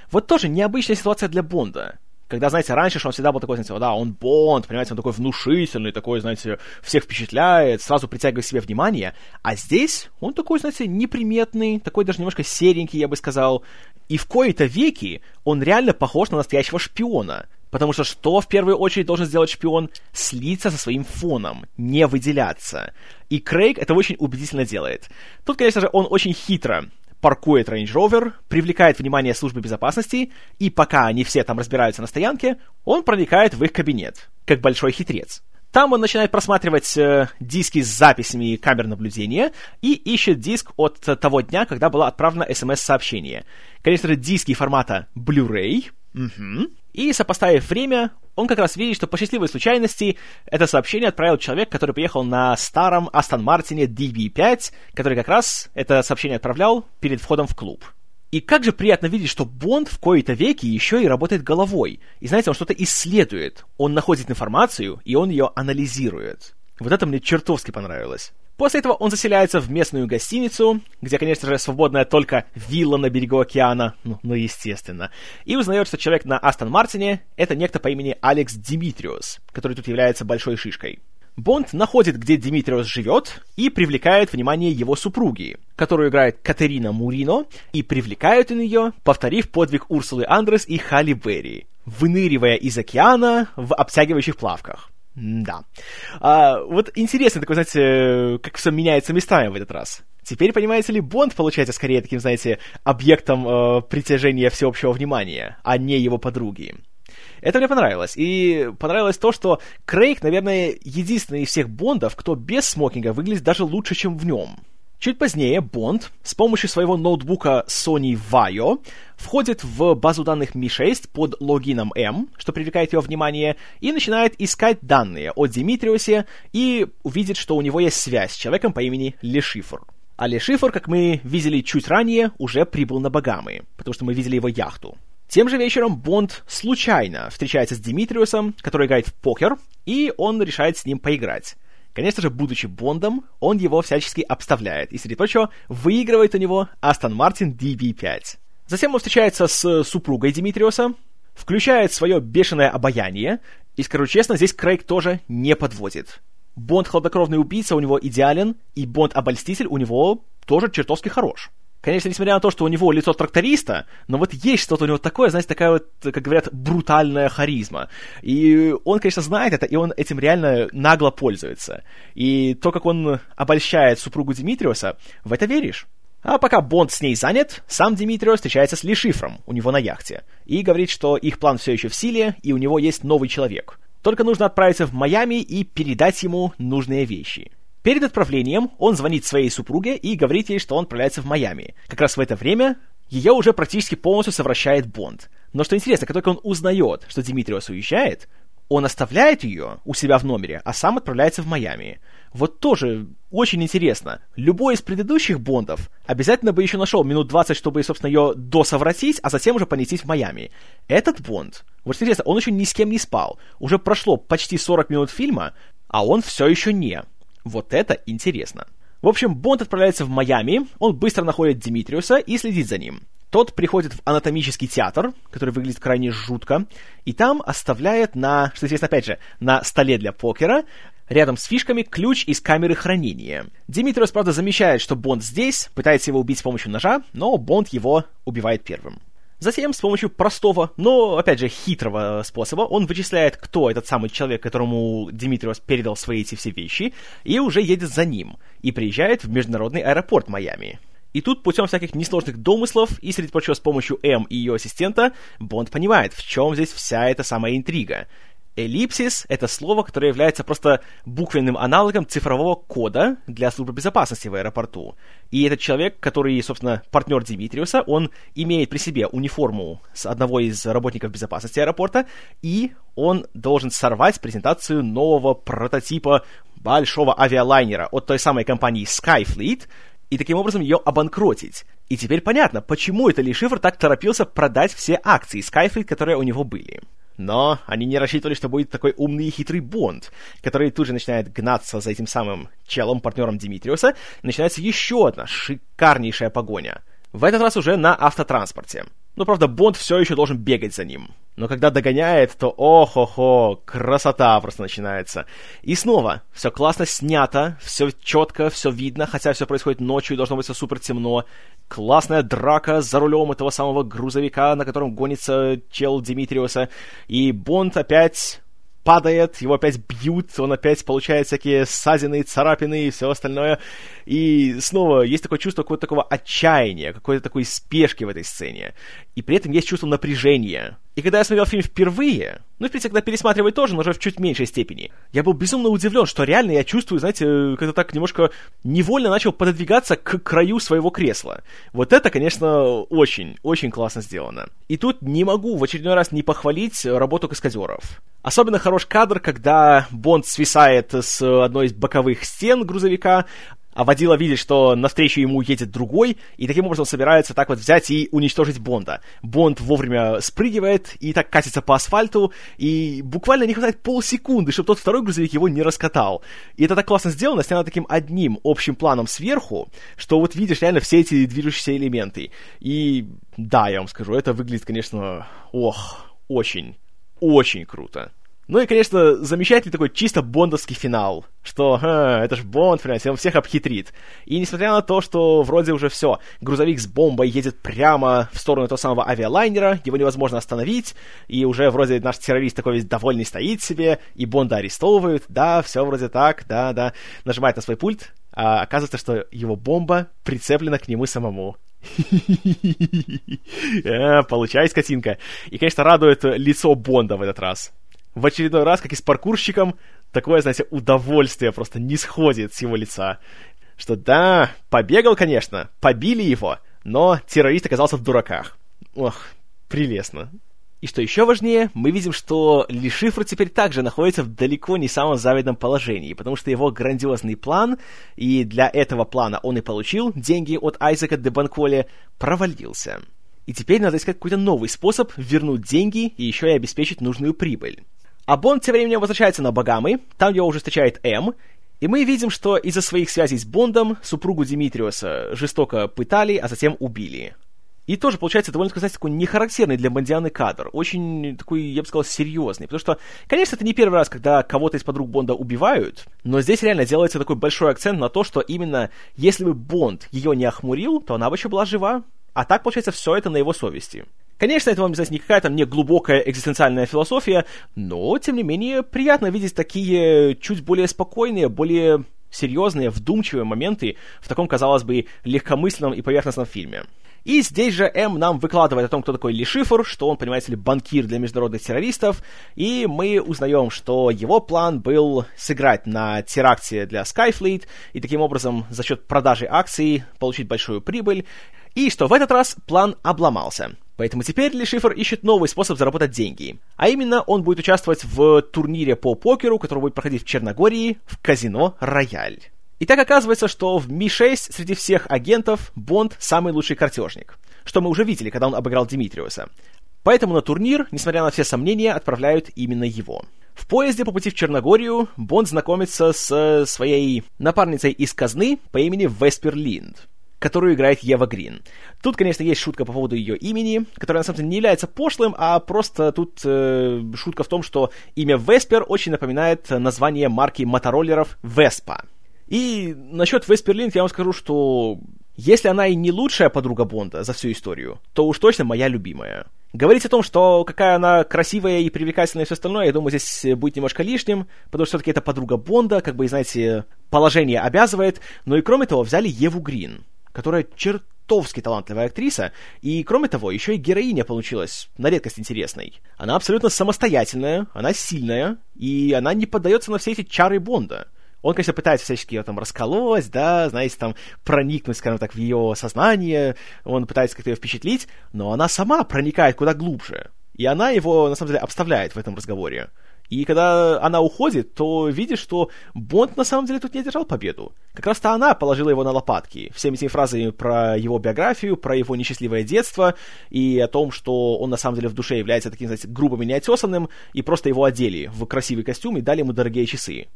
Вот тоже необычная ситуация для Бонда. Когда, знаете, раньше что он всегда был такой, знаете, да, он Бонд, понимаете, он такой внушительный, такой, знаете, всех впечатляет, сразу притягивает к себе внимание. А здесь он такой, знаете, неприметный, такой даже немножко серенький, я бы сказал. И в кои-то веки он реально похож на настоящего шпиона. Потому что что в первую очередь должен сделать шпион? Слиться со своим фоном, не выделяться. И Крейг это очень убедительно делает. Тут, конечно же, он очень хитро паркует Range Rover, привлекает внимание службы безопасности, и пока они все там разбираются на стоянке, он проникает в их кабинет, как большой хитрец. Там он начинает просматривать э, диски с записями камер наблюдения и ищет диск от того дня, когда было отправлено смс-сообщение. Конечно же, диски формата Blu-ray. Угу. И, сопоставив время, он как раз видит, что по счастливой случайности это сообщение отправил человек, который приехал на старом Астон Мартине DB5, который как раз это сообщение отправлял перед входом в клуб. И как же приятно видеть, что Бонд в кои-то веки еще и работает головой. И знаете, он что-то исследует. Он находит информацию, и он ее анализирует. Вот это мне чертовски понравилось. После этого он заселяется в местную гостиницу, где, конечно же, свободная только вилла на берегу океана, ну, ну естественно, и узнает, что человек на Астон Мартине — это некто по имени Алекс Димитриус, который тут является большой шишкой. Бонд находит, где Димитриус живет, и привлекает внимание его супруги, которую играет Катерина Мурино, и привлекает он ее, повторив подвиг Урсулы Андрес и Халли Берри, выныривая из океана в обтягивающих плавках. Да. А, вот интересно такой, знаете, как все меняется местами в этот раз. Теперь, понимаете ли, Бонд получается скорее таким, знаете, объектом э, притяжения всеобщего внимания, а не его подруги. Это мне понравилось. И понравилось то, что Крейг, наверное, единственный из всех Бондов, кто без смокинга выглядит даже лучше, чем в нем. Чуть позднее Бонд с помощью своего ноутбука Sony Vaio входит в базу данных Mi6 под логином M, что привлекает его внимание, и начинает искать данные о Димитриусе и увидит, что у него есть связь с человеком по имени Лешифр. А Лешифр, как мы видели чуть ранее, уже прибыл на Багамы, потому что мы видели его яхту. Тем же вечером Бонд случайно встречается с Димитриусом, который играет в покер, и он решает с ним поиграть. Конечно же, будучи Бондом, он его всячески обставляет, и среди прочего выигрывает у него Астон Мартин DB5. Затем он встречается с супругой Димитриуса, включает свое бешеное обаяние, и, скажу честно, здесь Крейг тоже не подводит. Бонд хладнокровный убийца у него идеален, и Бонд обольститель у него тоже чертовски хорош. Конечно, несмотря на то, что у него лицо тракториста, но вот есть что-то у него такое, знаете, такая вот, как говорят, брутальная харизма. И он, конечно, знает это, и он этим реально нагло пользуется. И то, как он обольщает супругу Димитриуса, в это веришь. А пока Бонд с ней занят, сам Димитриус встречается с Лешифром у него на яхте и говорит, что их план все еще в силе, и у него есть новый человек. Только нужно отправиться в Майами и передать ему нужные вещи. Перед отправлением он звонит своей супруге и говорит ей, что он отправляется в Майами. Как раз в это время ее уже практически полностью совращает Бонд. Но что интересно, как только он узнает, что Димитриос уезжает, он оставляет ее у себя в номере, а сам отправляется в Майами. Вот тоже очень интересно. Любой из предыдущих Бондов обязательно бы еще нашел минут 20, чтобы, собственно, ее досовратить, а затем уже понестись в Майами. Этот Бонд, вот интересно, он еще ни с кем не спал. Уже прошло почти 40 минут фильма, а он все еще не. Вот это интересно. В общем, Бонд отправляется в Майами, он быстро находит Димитриуса и следит за ним. Тот приходит в анатомический театр, который выглядит крайне жутко, и там оставляет на, что известно опять же, на столе для покера, рядом с фишками ключ из камеры хранения. Димитриус, правда, замечает, что Бонд здесь, пытается его убить с помощью ножа, но Бонд его убивает первым. Затем с помощью простого, но, опять же, хитрого способа он вычисляет, кто этот самый человек, которому Димитриос передал свои эти все вещи, и уже едет за ним, и приезжает в международный аэропорт Майами. И тут путем всяких несложных домыслов и, среди прочего, с помощью М и ее ассистента, Бонд понимает, в чем здесь вся эта самая интрига. Эллипсис — это слово, которое является просто буквенным аналогом цифрового кода для службы безопасности в аэропорту. И этот человек, который, собственно, партнер Димитриуса, он имеет при себе униформу с одного из работников безопасности аэропорта, и он должен сорвать презентацию нового прототипа большого авиалайнера от той самой компании Skyfleet, и таким образом ее обанкротить. И теперь понятно, почему это Ли Шифр так торопился продать все акции Skyfleet, которые у него были. Но они не рассчитывали, что будет такой умный и хитрый Бонд, который тут же начинает гнаться за этим самым челом, партнером Димитриуса. Начинается еще одна шикарнейшая погоня. В этот раз уже на автотранспорте. Ну, правда, Бонд все еще должен бегать за ним. Но когда догоняет, то ох-охо, красота просто начинается. И снова, все классно снято, все четко, все видно, хотя все происходит ночью и должно быть все супер темно. Классная драка за рулем этого самого грузовика, на котором гонится чел Димитриуса. И Бонд опять падает, его опять бьют, он опять получает всякие ссадины, царапины и все остальное. И снова есть такое чувство какого-то такого отчаяния, какой-то такой спешки в этой сцене. И при этом есть чувство напряжения. И когда я смотрел фильм впервые, Ну, в принципе, когда пересматривать тоже, но уже в чуть меньшей степени. Я был безумно удивлен, что реально я чувствую, знаете, как-то так немножко невольно начал пододвигаться к краю своего кресла. Вот это, конечно, очень, очень классно сделано. И тут не могу в очередной раз не похвалить работу каскадеров. Особенно хорош кадр, когда Бонд свисает с одной из боковых стен грузовика, а водила видит, что навстречу ему едет другой, и таким образом собирается так вот взять и уничтожить Бонда. Бонд вовремя спрыгивает и так катится по асфальту, и буквально не хватает полсекунды, чтобы тот второй грузовик его не раскатал. И это так классно сделано, снято таким одним общим планом сверху, что вот видишь реально все эти движущиеся элементы. И да, я вам скажу, это выглядит, конечно, ох, очень, очень круто. Ну и, конечно, замечательный такой чисто бондовский финал, что ха, это ж Бонд, понимаете, он всех обхитрит. И несмотря на то, что вроде уже все, грузовик с бомбой едет прямо в сторону того самого авиалайнера, его невозможно остановить, и уже вроде наш террорист такой весь довольный стоит себе, и Бонда арестовывают, да, все вроде так, да, да, нажимает на свой пульт, а оказывается, что его бомба прицеплена к нему самому. *laughs* Э, получай, скотинка. И, конечно, радует лицо Бонда в этот раз в очередной раз, как и с паркурщиком, такое, знаете, удовольствие просто не сходит с его лица. Что да, побегал, конечно, побили его, но террорист оказался в дураках. Ох, прелестно. И что еще важнее, мы видим, что Лишифр теперь также находится в далеко не самом завидном положении, потому что его грандиозный план, и для этого плана он и получил деньги от Айзека де Банколе, провалился. И теперь надо искать какой-то новый способ вернуть деньги и еще и обеспечить нужную прибыль. А Бонд тем временем возвращается на Багамы, там его уже встречает М, и мы видим, что из-за своих связей с Бондом супругу Димитриуса жестоко пытали, а затем убили. И тоже получается довольно сказать такой нехарактерный для Бондианы кадр. Очень такой, я бы сказал, серьезный. Потому что, конечно, это не первый раз, когда кого-то из подруг Бонда убивают, но здесь реально делается такой большой акцент на то, что именно если бы Бонд ее не охмурил, то она бы еще была жива. А так, получается, все это на его совести. Конечно, это вам не не какая-то не глубокая экзистенциальная философия, но, тем не менее, приятно видеть такие чуть более спокойные, более серьезные, вдумчивые моменты в таком, казалось бы, легкомысленном и поверхностном фильме. И здесь же М нам выкладывает о том, кто такой Ли Шифр, что он, понимаете ли, банкир для международных террористов, и мы узнаем, что его план был сыграть на теракте для Skyfleet, и таким образом за счет продажи акций получить большую прибыль, и что в этот раз план обломался. Поэтому теперь Ли Шифр ищет новый способ заработать деньги. А именно, он будет участвовать в турнире по покеру, который будет проходить в Черногории, в казино «Рояль». И так оказывается, что в Ми-6 среди всех агентов Бонд самый лучший картежник, что мы уже видели, когда он обыграл Димитриуса. Поэтому на турнир, несмотря на все сомнения, отправляют именно его. В поезде по пути в Черногорию Бонд знакомится с своей напарницей из казны по имени Веспер Линд которую играет Ева Грин. Тут, конечно, есть шутка по поводу ее имени, которая на самом деле не является пошлым, а просто тут э, шутка в том, что имя Веспер очень напоминает название марки мотороллеров Веспа. И насчет Веспер Линд я вам скажу, что если она и не лучшая подруга Бонда за всю историю, то уж точно моя любимая. Говорить о том, что какая она красивая и привлекательная и все остальное, я думаю, здесь будет немножко лишним, потому что все-таки это подруга Бонда, как бы, знаете, положение обязывает, но и кроме того взяли Еву Грин которая чертовски талантливая актриса, и, кроме того, еще и героиня получилась на редкость интересной. Она абсолютно самостоятельная, она сильная, и она не поддается на все эти чары Бонда. Он, конечно, пытается всячески ее там расколоть, да, знаете, там проникнуть, скажем так, в ее сознание, он пытается как-то ее впечатлить, но она сама проникает куда глубже. И она его, на самом деле, обставляет в этом разговоре. И когда она уходит, то видишь, что Бонд на самом деле тут не одержал победу. Как раз-то она положила его на лопатки. Всеми этими фразами про его биографию, про его несчастливое детство и о том, что он на самом деле в душе является таким, знаете, грубым и неотесанным, и просто его одели в красивый костюм и дали ему дорогие часы.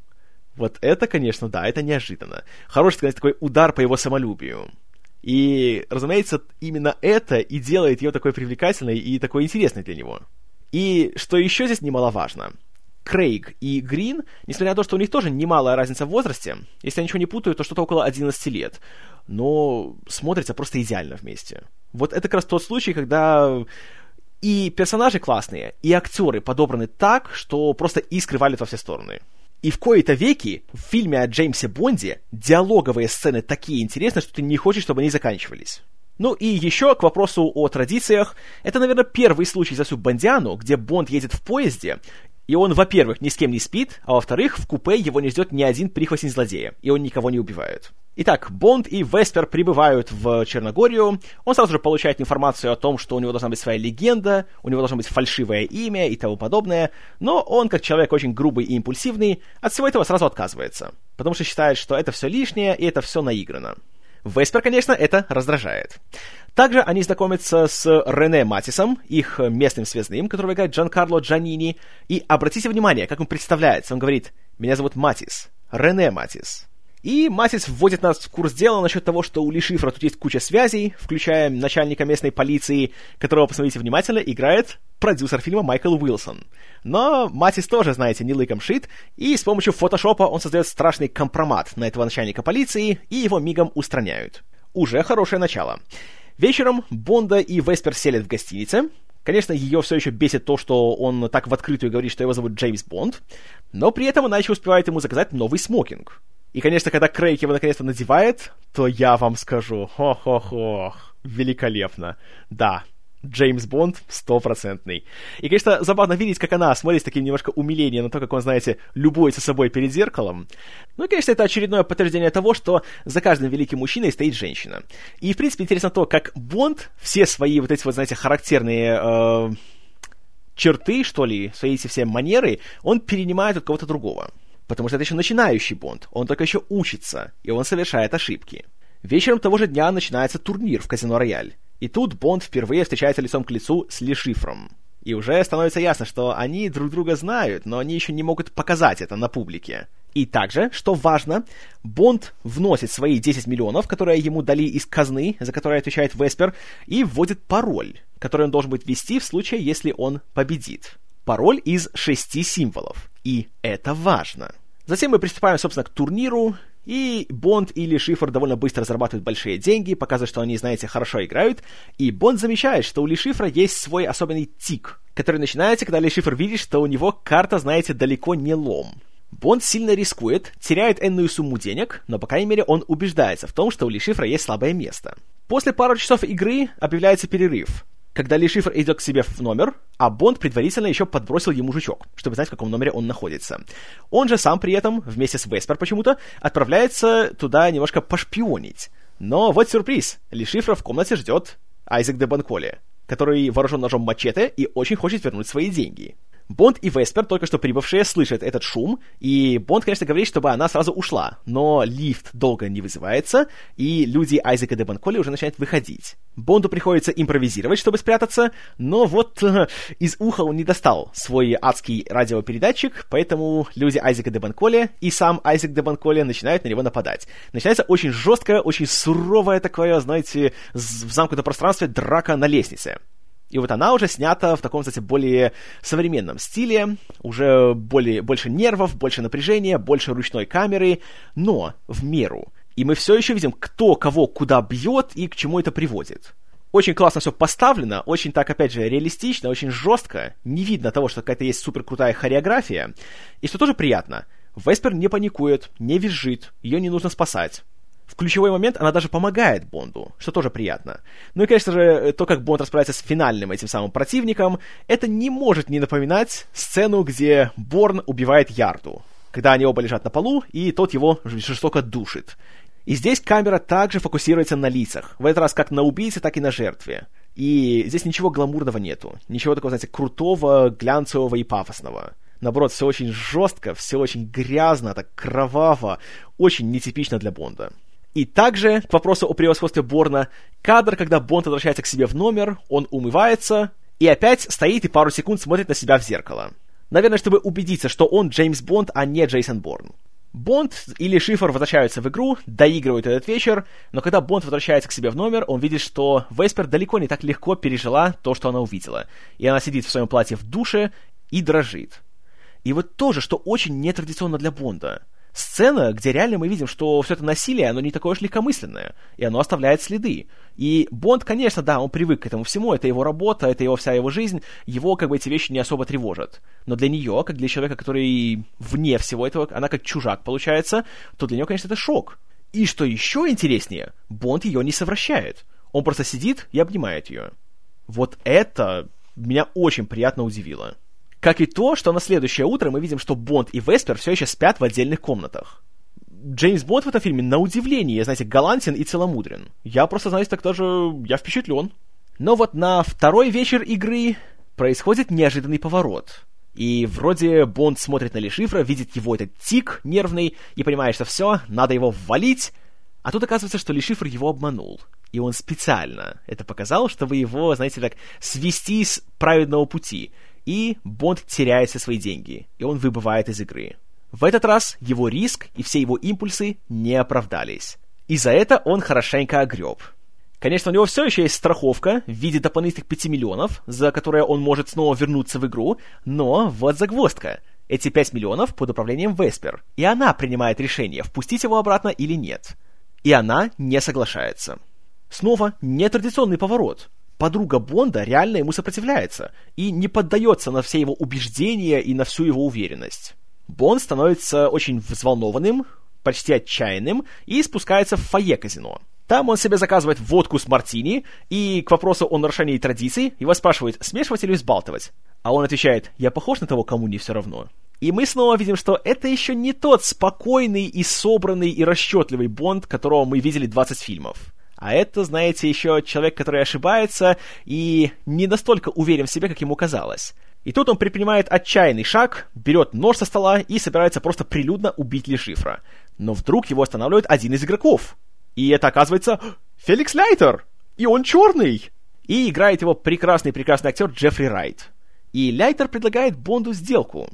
Вот это, конечно, да, это неожиданно. Хороший, сказать, такой удар по его самолюбию. И, разумеется, именно это и делает ее такой привлекательной и такой интересной для него. И что еще здесь немаловажно — Крейг и Грин, несмотря на то, что у них тоже немалая разница в возрасте, если я ничего не путаю, то что-то около 11 лет, но смотрятся просто идеально вместе. Вот это как раз тот случай, когда и персонажи классные, и актеры подобраны так, что просто искры валят во все стороны. И в кои-то веки в фильме о Джеймсе Бонде диалоговые сцены такие интересные, что ты не хочешь, чтобы они заканчивались. Ну и еще к вопросу о традициях. Это, наверное, первый случай за всю Бондиану, где Бонд едет в поезде, и он, во-первых, ни с кем не спит, а во-вторых, в купе его не ждет ни один прихвостень злодея, и он никого не убивает. Итак, Бонд и Веспер прибывают в Черногорию. Он сразу же получает информацию о том, что у него должна быть своя легенда, у него должно быть фальшивое имя и тому подобное, но он, как человек очень грубый и импульсивный, от всего этого сразу отказывается, потому что считает, что это все лишнее и это все наиграно. Веспер, конечно, это раздражает. Также они знакомятся с Рене Матисом, их местным связным, которого играет Джан Карло Джанини. И обратите внимание, как он представляется. Он говорит, меня зовут Матис, Рене Матис. И Матис вводит нас в курс дела насчет того, что у Ли Шифра тут есть куча связей, включая начальника местной полиции, которого, посмотрите внимательно, играет продюсер фильма Майкл Уилсон. Но Матис тоже, знаете, не лыком шит, и с помощью фотошопа он создает страшный компромат на этого начальника полиции, и его мигом устраняют. Уже хорошее начало. Вечером Бонда и Веспер селят в гостинице. Конечно, ее все еще бесит то, что он так в открытую говорит, что его зовут Джеймс Бонд, но при этом она еще успевает ему заказать новый смокинг. И, конечно, когда Крейг его наконец-то надевает, то я вам скажу, хо-хо-хо, великолепно. Да, Джеймс Бонд стопроцентный. И, конечно, забавно видеть, как она смотрит с таким немножко умилением на то, как он, знаете, любуется собой перед зеркалом. Ну и, конечно, это очередное подтверждение того, что за каждым великим мужчиной стоит женщина. И, в принципе, интересно то, как Бонд все свои вот эти вот, знаете, характерные... Э, черты, что ли, свои эти все манеры, он перенимает от кого-то другого. Потому что это еще начинающий Бонд, он только еще учится, и он совершает ошибки. Вечером того же дня начинается турнир в казино Рояль. И тут Бонд впервые встречается лицом к лицу с Лешифром. И уже становится ясно, что они друг друга знают, но они еще не могут показать это на публике. И также, что важно, Бонд вносит свои 10 миллионов, которые ему дали из казны, за которые отвечает Веспер, и вводит пароль, который он должен будет ввести в случае, если он победит. Пароль из шести символов. И это важно. Затем мы приступаем, собственно, к турниру, и Бонд или Шифр довольно быстро зарабатывают большие деньги, показывают, что они, знаете, хорошо играют. И Бонд замечает, что у Ли Шифра есть свой особенный тик, который начинается, когда Ли Шифр видит, что у него карта, знаете, далеко не лом. Бонд сильно рискует, теряет энную сумму денег, но, по крайней мере, он убеждается в том, что у Ли Шифра есть слабое место. После пары часов игры объявляется перерыв когда Ли Шифр идет к себе в номер, а Бонд предварительно еще подбросил ему жучок, чтобы знать, в каком номере он находится. Он же сам при этом, вместе с Веспер почему-то, отправляется туда немножко пошпионить. Но вот сюрприз. Ли Шифра в комнате ждет Айзек де Банколе, который вооружен ножом мачете и очень хочет вернуть свои деньги. Бонд и Веспер, только что прибывшие, слышат этот шум, и Бонд, конечно, говорит, чтобы она сразу ушла, но лифт долго не вызывается, и люди Айзека де Банколи уже начинают выходить. Бонду приходится импровизировать, чтобы спрятаться, но вот э, из уха он не достал свой адский радиопередатчик, поэтому люди Айзека де Банколи и сам Айзек де Банколи начинают на него нападать. Начинается очень жесткая, очень суровая такое, знаете, в замкнутом пространстве драка на лестнице. И вот она уже снята в таком, кстати, более современном стиле, уже более, больше нервов, больше напряжения, больше ручной камеры, но в меру. И мы все еще видим, кто кого куда бьет и к чему это приводит. Очень классно все поставлено, очень так, опять же, реалистично, очень жестко. Не видно того, что какая-то есть супер крутая хореография. И что тоже приятно, Веспер не паникует, не визжит, ее не нужно спасать. В ключевой момент она даже помогает Бонду, что тоже приятно. Ну и, конечно же, то, как Бонд расправляется с финальным этим самым противником, это не может не напоминать сцену, где Борн убивает Ярду, когда они оба лежат на полу, и тот его жестоко душит. И здесь камера также фокусируется на лицах, в этот раз как на убийце, так и на жертве. И здесь ничего гламурного нету, ничего такого, знаете, крутого, глянцевого и пафосного. Наоборот, все очень жестко, все очень грязно, так кроваво, очень нетипично для Бонда. И также, к вопросу о превосходстве Борна, кадр, когда Бонд возвращается к себе в номер, он умывается и опять стоит и пару секунд смотрит на себя в зеркало. Наверное, чтобы убедиться, что он Джеймс Бонд, а не Джейсон Борн. Бонд или Шифр возвращаются в игру, доигрывают этот вечер, но когда Бонд возвращается к себе в номер, он видит, что Веспер далеко не так легко пережила то, что она увидела. И она сидит в своем платье в душе и дрожит. И вот тоже, что очень нетрадиционно для Бонда – сцена, где реально мы видим, что все это насилие, оно не такое уж легкомысленное, и оно оставляет следы. И Бонд, конечно, да, он привык к этому всему, это его работа, это его вся его жизнь, его как бы эти вещи не особо тревожат. Но для нее, как для человека, который вне всего этого, она как чужак получается, то для нее, конечно, это шок. И что еще интереснее, Бонд ее не совращает. Он просто сидит и обнимает ее. Вот это меня очень приятно удивило. Как и то, что на следующее утро мы видим, что Бонд и Веспер все еще спят в отдельных комнатах. Джеймс Бонд в этом фильме, на удивление, знаете, галантен и целомудрен. Я просто, знаете, так даже... я впечатлен. Но вот на второй вечер игры происходит неожиданный поворот. И вроде Бонд смотрит на Лешифра, видит его этот тик нервный, и понимает, что все, надо его ввалить. А тут оказывается, что Лешифр его обманул. И он специально это показал, чтобы его, знаете, так, свести с праведного пути. И Бонд теряет все свои деньги, и он выбывает из игры. В этот раз его риск и все его импульсы не оправдались. И за это он хорошенько огреб. Конечно, у него все еще есть страховка в виде дополнительных 5 миллионов, за которые он может снова вернуться в игру, но вот загвоздка. Эти 5 миллионов под управлением Веспер, и она принимает решение, впустить его обратно или нет. И она не соглашается. Снова нетрадиционный поворот. Подруга Бонда реально ему сопротивляется и не поддается на все его убеждения и на всю его уверенность. Бонд становится очень взволнованным, почти отчаянным и спускается в фойе казино. Там он себе заказывает водку с мартини, и к вопросу о нарушении традиций его спрашивают, смешивать или взбалтывать. А он отвечает, я похож на того, кому не все равно. И мы снова видим, что это еще не тот спокойный и собранный и расчетливый Бонд, которого мы видели 20 фильмов. А это, знаете, еще человек, который ошибается и не настолько уверен в себе, как ему казалось. И тут он предпринимает отчаянный шаг, берет нож со стола и собирается просто прилюдно убить Лешифра. Но вдруг его останавливает один из игроков. И это оказывается Феликс Лайтер! И он черный! И играет его прекрасный-прекрасный актер Джеффри Райт. И Лайтер предлагает Бонду сделку.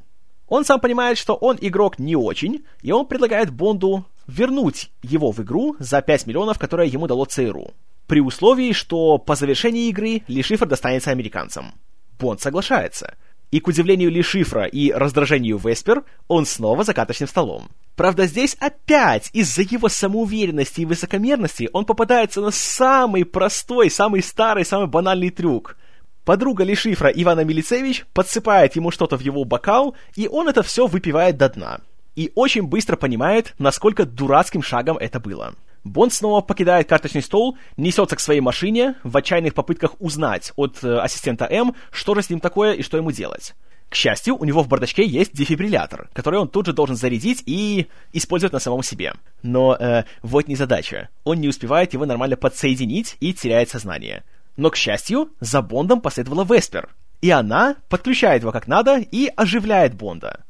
Он сам понимает, что он игрок не очень, и он предлагает Бонду вернуть его в игру за 5 миллионов, которые ему дало ЦРУ. При условии, что по завершении игры Лешифр достанется американцам. Бонд соглашается. И, к удивлению Ли Шифра и раздражению Веспер, он снова за каточным столом. Правда, здесь опять из-за его самоуверенности и высокомерности он попадается на самый простой, самый старый, самый банальный трюк. Подруга Ли Шифра Ивана Милицевич подсыпает ему что-то в его бокал, и он это все выпивает до дна. И очень быстро понимает, насколько дурацким шагом это было. Бонд снова покидает карточный стол, несется к своей машине в отчаянных попытках узнать от э, ассистента М, что же с ним такое и что ему делать. К счастью, у него в бардачке есть дефибриллятор, который он тут же должен зарядить и использовать на самом себе. Но э, вот не задача. Он не успевает его нормально подсоединить и теряет сознание. Но, к счастью, за Бондом последовала Веспер. И она подключает его как надо и оживляет Бонда.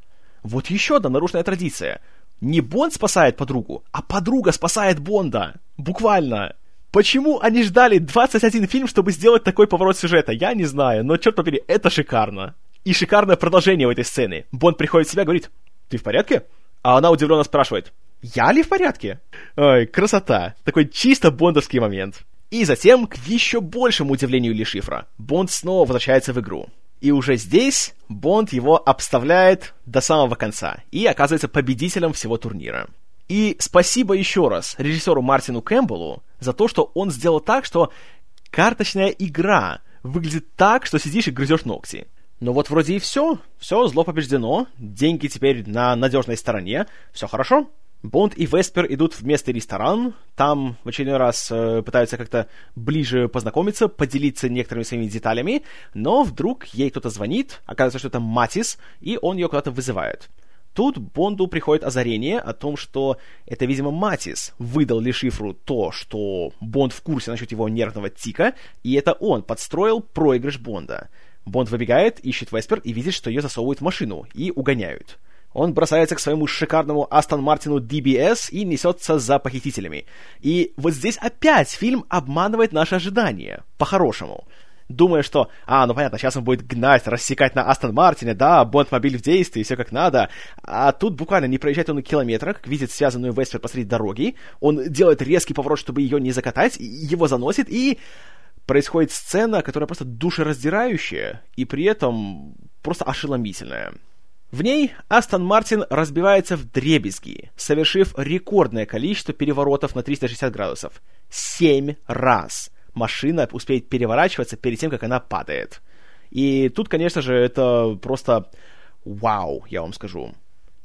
Вот еще одна нарушенная традиция — не Бонд спасает подругу, а подруга спасает Бонда. Буквально. Почему они ждали 21 фильм, чтобы сделать такой поворот сюжета, я не знаю, но, черт побери, это шикарно. И шикарное продолжение в этой сцене. Бонд приходит в себя и говорит, ты в порядке? А она удивленно спрашивает, я ли в порядке? Ой, красота. Такой чисто бондовский момент. И затем, к еще большему удивлению Ли Шифра, Бонд снова возвращается в игру. И уже здесь Бонд его обставляет до самого конца и оказывается победителем всего турнира. И спасибо еще раз режиссеру Мартину Кэмпбеллу за то, что он сделал так, что карточная игра выглядит так, что сидишь и грызешь ногти. Но вот вроде и все. Все, зло побеждено. Деньги теперь на надежной стороне. Все хорошо. Бонд и Веспер идут в местный ресторан, там в очередной раз э, пытаются как-то ближе познакомиться, поделиться некоторыми своими деталями, но вдруг ей кто-то звонит, оказывается, что это Матис, и он ее куда-то вызывает. Тут Бонду приходит озарение о том, что это, видимо, Матис выдал ли шифру то, что Бонд в курсе насчет его нервного тика, и это он подстроил проигрыш Бонда. Бонд выбегает, ищет Веспер и видит, что ее засовывают в машину и угоняют. Он бросается к своему шикарному Астон Мартину DBS и несется за похитителями. И вот здесь опять фильм обманывает наши ожидания. По-хорошему. Думая, что, а, ну понятно, сейчас он будет гнать, рассекать на Астон Мартине, да, Бонд-мобиль в действии, все как надо. А тут буквально не проезжает он километра, как видит связанную Веспер посреди дороги. Он делает резкий поворот, чтобы ее не закатать, его заносит, и происходит сцена, которая просто душераздирающая, и при этом просто ошеломительная. В ней Астон Мартин разбивается в дребезги, совершив рекордное количество переворотов на 360 градусов. Семь раз машина успеет переворачиваться перед тем, как она падает. И тут, конечно же, это просто вау, я вам скажу.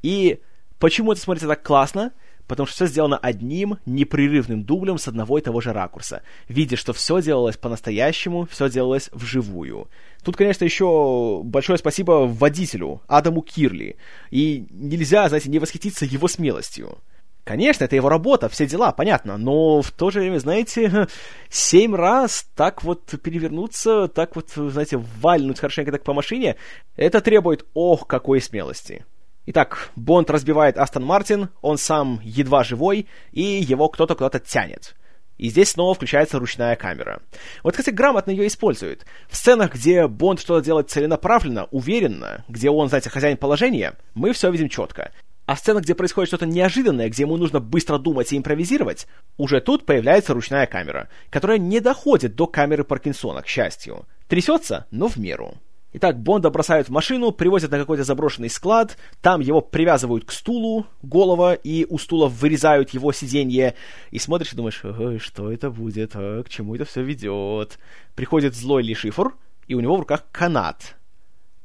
И почему это смотрится так классно? Потому что все сделано одним непрерывным дублем с одного и того же ракурса. Видишь, что все делалось по-настоящему, все делалось вживую. Тут, конечно, еще большое спасибо водителю, Адаму Кирли. И нельзя, знаете, не восхититься его смелостью. Конечно, это его работа, все дела, понятно, но в то же время, знаете, *laughs* семь раз так вот перевернуться, так вот, знаете, вальнуть хорошенько так по машине, это требует, ох, какой смелости. Итак, Бонд разбивает Астон Мартин, он сам едва живой, и его кто-то куда-то тянет. И здесь снова включается ручная камера. Вот, кстати, грамотно ее используют. В сценах, где Бонд что-то делает целенаправленно, уверенно, где он, знаете, хозяин положения, мы все видим четко. А сцена, где происходит что-то неожиданное, где ему нужно быстро думать и импровизировать, уже тут появляется ручная камера, которая не доходит до камеры Паркинсона, к счастью. Трясется, но в меру. Итак, Бонда бросают в машину, привозят на какой-то заброшенный склад, там его привязывают к стулу, голова, и у стула вырезают его сиденье, и смотришь и думаешь, что это будет, а, к чему это все ведет. Приходит злой Ли Шифр, и у него в руках канат.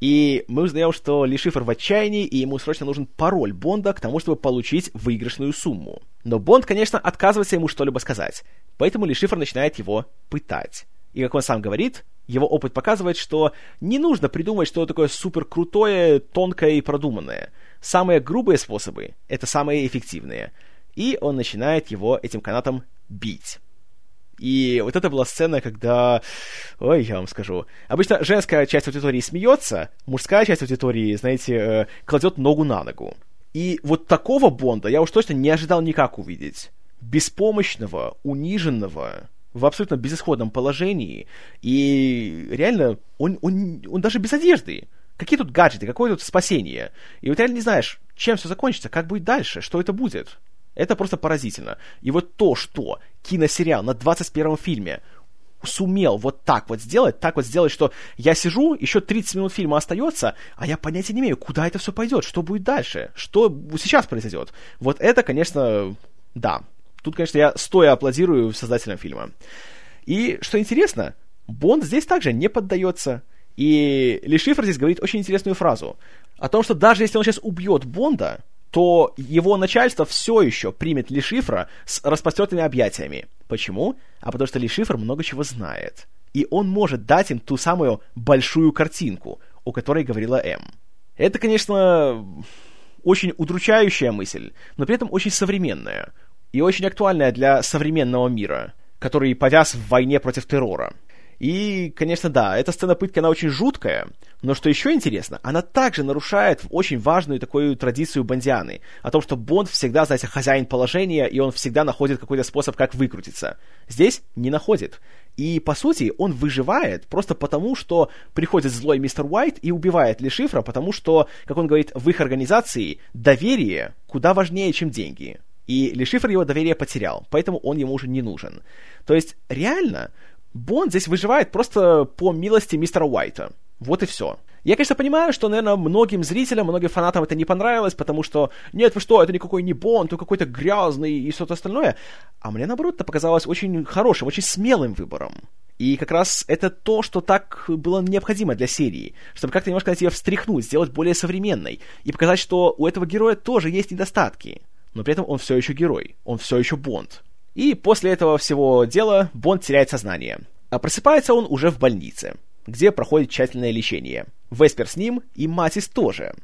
И мы узнаем, что Ли Шифр в отчаянии, и ему срочно нужен пароль Бонда к тому, чтобы получить выигрышную сумму. Но Бонд, конечно, отказывается ему что-либо сказать, поэтому Ли Шифр начинает его пытать. И, как он сам говорит, его опыт показывает, что не нужно придумать что-то такое супер крутое, тонкое и продуманное. Самые грубые способы — это самые эффективные. И он начинает его этим канатом бить. И вот это была сцена, когда... Ой, я вам скажу. Обычно женская часть аудитории смеется, мужская часть аудитории, знаете, э, кладет ногу на ногу. И вот такого Бонда я уж точно не ожидал никак увидеть. Беспомощного, униженного, в абсолютно безысходном положении, и реально он, он, он даже без одежды. Какие тут гаджеты, какое тут спасение? И вот реально не знаешь, чем все закончится, как будет дальше, что это будет. Это просто поразительно. И вот то, что киносериал на 21 фильме сумел вот так вот сделать, так вот сделать, что я сижу, еще 30 минут фильма остается, а я понятия не имею, куда это все пойдет, что будет дальше, что сейчас произойдет. Вот это, конечно, да, Тут, конечно, я стоя аплодирую создателям фильма. И, что интересно, Бонд здесь также не поддается. И Ли Шифр здесь говорит очень интересную фразу о том, что даже если он сейчас убьет Бонда, то его начальство все еще примет Ли Шифра с распростертыми объятиями. Почему? А потому что Ли Шифр много чего знает. И он может дать им ту самую большую картинку, о которой говорила М. Это, конечно, очень удручающая мысль, но при этом очень современная и очень актуальная для современного мира, который повяз в войне против террора. И, конечно, да, эта сцена пытки, она очень жуткая, но что еще интересно, она также нарушает очень важную такую традицию Бондианы, о том, что Бонд всегда, знаете, хозяин положения, и он всегда находит какой-то способ, как выкрутиться. Здесь не находит. И, по сути, он выживает просто потому, что приходит злой мистер Уайт и убивает Ли Шифра, потому что, как он говорит, в их организации доверие куда важнее, чем деньги. И Лешифр его доверие потерял, поэтому он ему уже не нужен. То есть, реально, Бонд здесь выживает просто по милости мистера Уайта. Вот и все. Я, конечно, понимаю, что, наверное, многим зрителям, многим фанатам это не понравилось, потому что, нет, вы что, это никакой не Бонд, он какой-то грязный и что-то остальное. А мне, наоборот, это показалось очень хорошим, очень смелым выбором. И как раз это то, что так было необходимо для серии, чтобы как-то немножко ее встряхнуть, сделать более современной, и показать, что у этого героя тоже есть недостатки но при этом он все еще герой, он все еще Бонд. И после этого всего дела Бонд теряет сознание. А просыпается он уже в больнице, где проходит тщательное лечение. Веспер с ним и Матис тоже.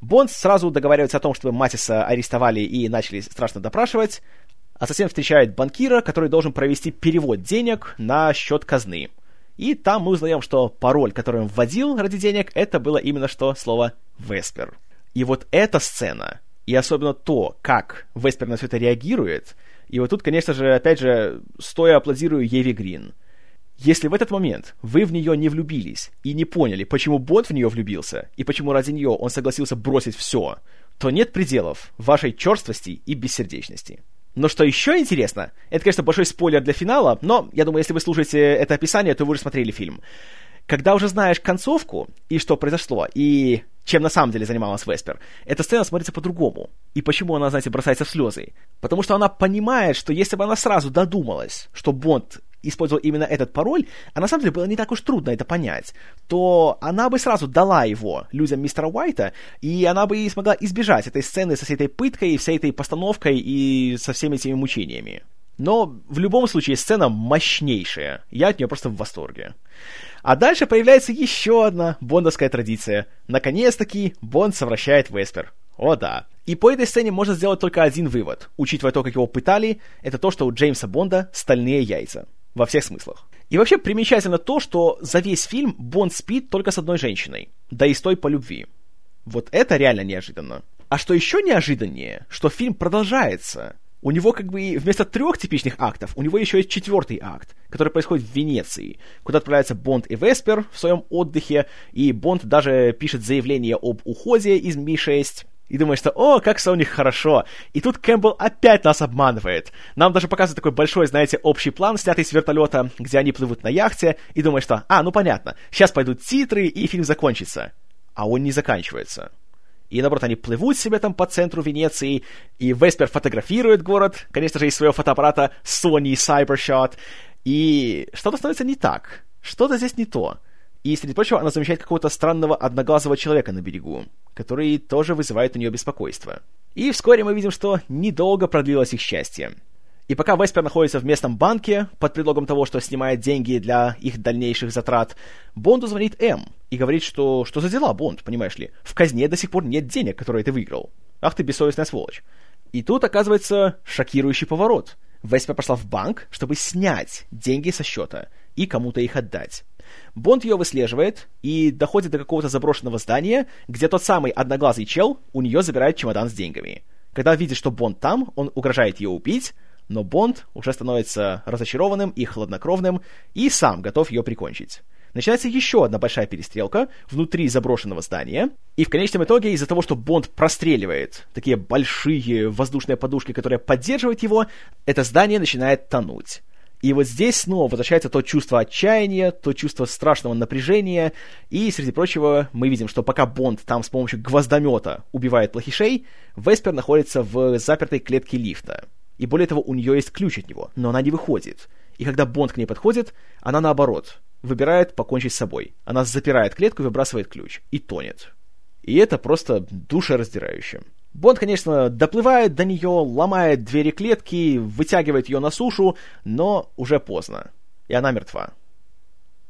Бонд сразу договаривается о том, чтобы Матиса арестовали и начали страшно допрашивать, а затем встречает банкира, который должен провести перевод денег на счет казны. И там мы узнаем, что пароль, который он вводил ради денег, это было именно что слово «Веспер». И вот эта сцена и особенно то, как Веспер на все это реагирует. И вот тут, конечно же, опять же, стоя аплодирую Еве Грин. Если в этот момент вы в нее не влюбились и не поняли, почему Бот в нее влюбился и почему ради нее он согласился бросить все, то нет пределов вашей черствости и бессердечности. Но что еще интересно, это, конечно, большой спойлер для финала, но я думаю, если вы слушаете это описание, то вы уже смотрели фильм. Когда уже знаешь концовку и что произошло, и чем на самом деле занималась Веспер, эта сцена смотрится по-другому. И почему она, знаете, бросается в слезы? Потому что она понимает, что если бы она сразу додумалась, что Бонд использовал именно этот пароль, а на самом деле было не так уж трудно это понять, то она бы сразу дала его людям мистера Уайта, и она бы и смогла избежать этой сцены со всей этой пыткой, всей этой постановкой и со всеми этими мучениями. Но в любом случае сцена мощнейшая. Я от нее просто в восторге. А дальше появляется еще одна бондовская традиция. Наконец-таки Бонд совращает Веспер. О да. И по этой сцене можно сделать только один вывод. Учитывая то, как его пытали, это то, что у Джеймса Бонда стальные яйца. Во всех смыслах. И вообще примечательно то, что за весь фильм Бонд спит только с одной женщиной. Да и с той по любви. Вот это реально неожиданно. А что еще неожиданнее, что фильм продолжается. У него как бы вместо трех типичных актов, у него еще есть четвертый акт, который происходит в Венеции, куда отправляются Бонд и Веспер в своем отдыхе, и Бонд даже пишет заявление об уходе из Ми-6, и думаешь, что «О, как все у них хорошо!» И тут Кэмпбелл опять нас обманывает. Нам даже показывают такой большой, знаете, общий план, снятый с вертолета, где они плывут на яхте, и думаешь, что «А, ну понятно, сейчас пойдут титры, и фильм закончится». А он не заканчивается. И, наоборот, они плывут себе там по центру Венеции, и Веспер фотографирует город, конечно же, из своего фотоаппарата Sony Cybershot, и что-то становится не так. Что-то здесь не то. И, среди прочего, она замечает какого-то странного одноглазого человека на берегу, который тоже вызывает у нее беспокойство. И вскоре мы видим, что недолго продлилось их счастье. И пока Веспер находится в местном банке, под предлогом того, что снимает деньги для их дальнейших затрат, Бонду звонит М и говорит, что что за дела, Бонд, понимаешь ли? В казне до сих пор нет денег, которые ты выиграл. Ах ты бессовестная сволочь. И тут оказывается шокирующий поворот. Веспер пошла в банк, чтобы снять деньги со счета и кому-то их отдать. Бонд ее выслеживает и доходит до какого-то заброшенного здания, где тот самый одноглазый чел у нее забирает чемодан с деньгами. Когда видит, что Бонд там, он угрожает ее убить, но Бонд уже становится разочарованным и хладнокровным и сам готов ее прикончить. Начинается еще одна большая перестрелка внутри заброшенного здания, и в конечном итоге из-за того, что Бонд простреливает такие большие воздушные подушки, которые поддерживают его, это здание начинает тонуть. И вот здесь снова возвращается то чувство отчаяния, то чувство страшного напряжения, и, среди прочего, мы видим, что пока Бонд там с помощью гвоздомета убивает плохишей, Веспер находится в запертой клетке лифта. И более того, у нее есть ключ от него, но она не выходит. И когда Бонд к ней подходит, она наоборот, выбирает покончить с собой. Она запирает клетку выбрасывает ключ. И тонет. И это просто душераздирающе. Бонд, конечно, доплывает до нее, ломает двери клетки, вытягивает ее на сушу, но уже поздно. И она мертва.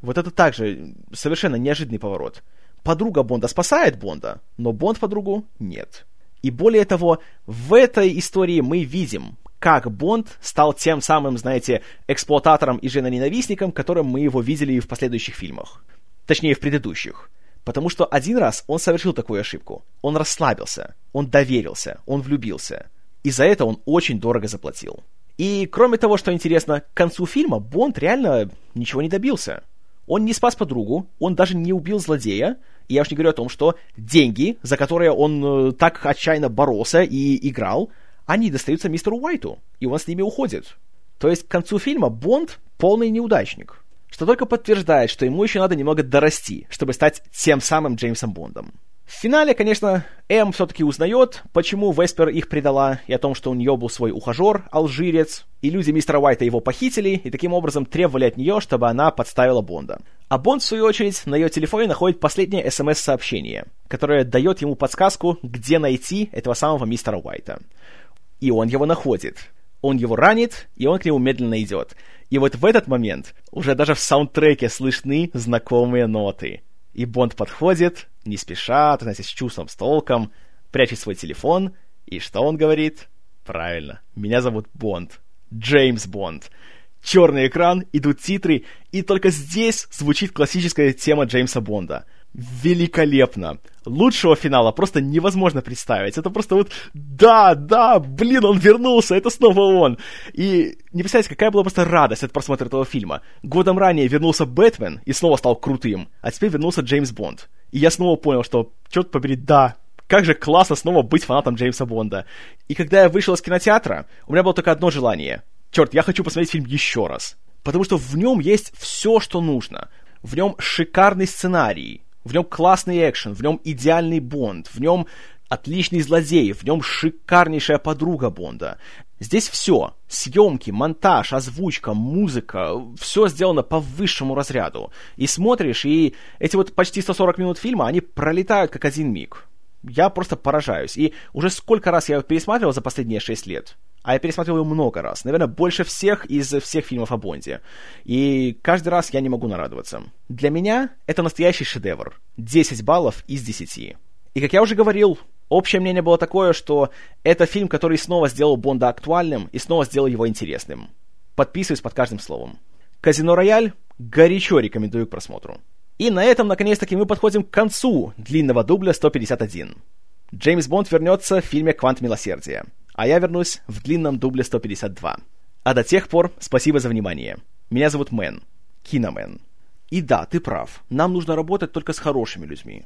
Вот это также совершенно неожиданный поворот. Подруга Бонда спасает Бонда, но Бонд подругу нет. И более того, в этой истории мы видим, как Бонд стал тем самым, знаете, эксплуататором и женоненавистником, которым мы его видели в последующих фильмах. Точнее, в предыдущих. Потому что один раз он совершил такую ошибку. Он расслабился, он доверился, он влюбился. И за это он очень дорого заплатил. И кроме того, что интересно, к концу фильма Бонд реально ничего не добился. Он не спас подругу, он даже не убил злодея, и я уж не говорю о том, что деньги, за которые он э, так отчаянно боролся и играл, они достаются мистеру Уайту, и он с ними уходит. То есть к концу фильма Бонд полный неудачник что только подтверждает, что ему еще надо немного дорасти, чтобы стать тем самым Джеймсом Бондом. В финале, конечно, Эм все-таки узнает, почему Веспер их предала, и о том, что у нее был свой ухажер, алжирец, и люди мистера Уайта его похитили, и таким образом требовали от нее, чтобы она подставила Бонда. А Бонд, в свою очередь, на ее телефоне находит последнее СМС-сообщение, которое дает ему подсказку, где найти этого самого мистера Уайта. И он его находит. Он его ранит, и он к нему медленно идет. И вот в этот момент уже даже в саундтреке слышны знакомые ноты. И Бонд подходит, не спеша, знаете, с чувством, с толком, прячет свой телефон, и что он говорит? Правильно, меня зовут Бонд. Джеймс Бонд. Черный экран, идут титры, и только здесь звучит классическая тема Джеймса Бонда — великолепно. Лучшего финала просто невозможно представить. Это просто вот, да, да, блин, он вернулся, это снова он. И не представляете, какая была просто радость от просмотра этого фильма. Годом ранее вернулся Бэтмен и снова стал крутым, а теперь вернулся Джеймс Бонд. И я снова понял, что, черт побери, да, как же классно снова быть фанатом Джеймса Бонда. И когда я вышел из кинотеатра, у меня было только одно желание. Черт, я хочу посмотреть фильм еще раз. Потому что в нем есть все, что нужно. В нем шикарный сценарий, в нем классный экшен, в нем идеальный Бонд, в нем отличный злодей, в нем шикарнейшая подруга Бонда. Здесь все. Съемки, монтаж, озвучка, музыка. Все сделано по высшему разряду. И смотришь, и эти вот почти 140 минут фильма, они пролетают как один миг. Я просто поражаюсь. И уже сколько раз я его пересматривал за последние 6 лет. А я пересматривал его много раз. Наверное, больше всех из всех фильмов о Бонде. И каждый раз я не могу нарадоваться. Для меня это настоящий шедевр. 10 баллов из 10. И как я уже говорил, общее мнение было такое, что это фильм, который снова сделал Бонда актуальным и снова сделал его интересным. Подписываюсь под каждым словом. Казино Рояль горячо рекомендую к просмотру. И на этом, наконец-таки, мы подходим к концу длинного дубля 151. Джеймс Бонд вернется в фильме «Квант милосердия», а я вернусь в длинном дубле 152. А до тех пор спасибо за внимание. Меня зовут Мэн. Киномен. И да, ты прав, нам нужно работать только с хорошими людьми.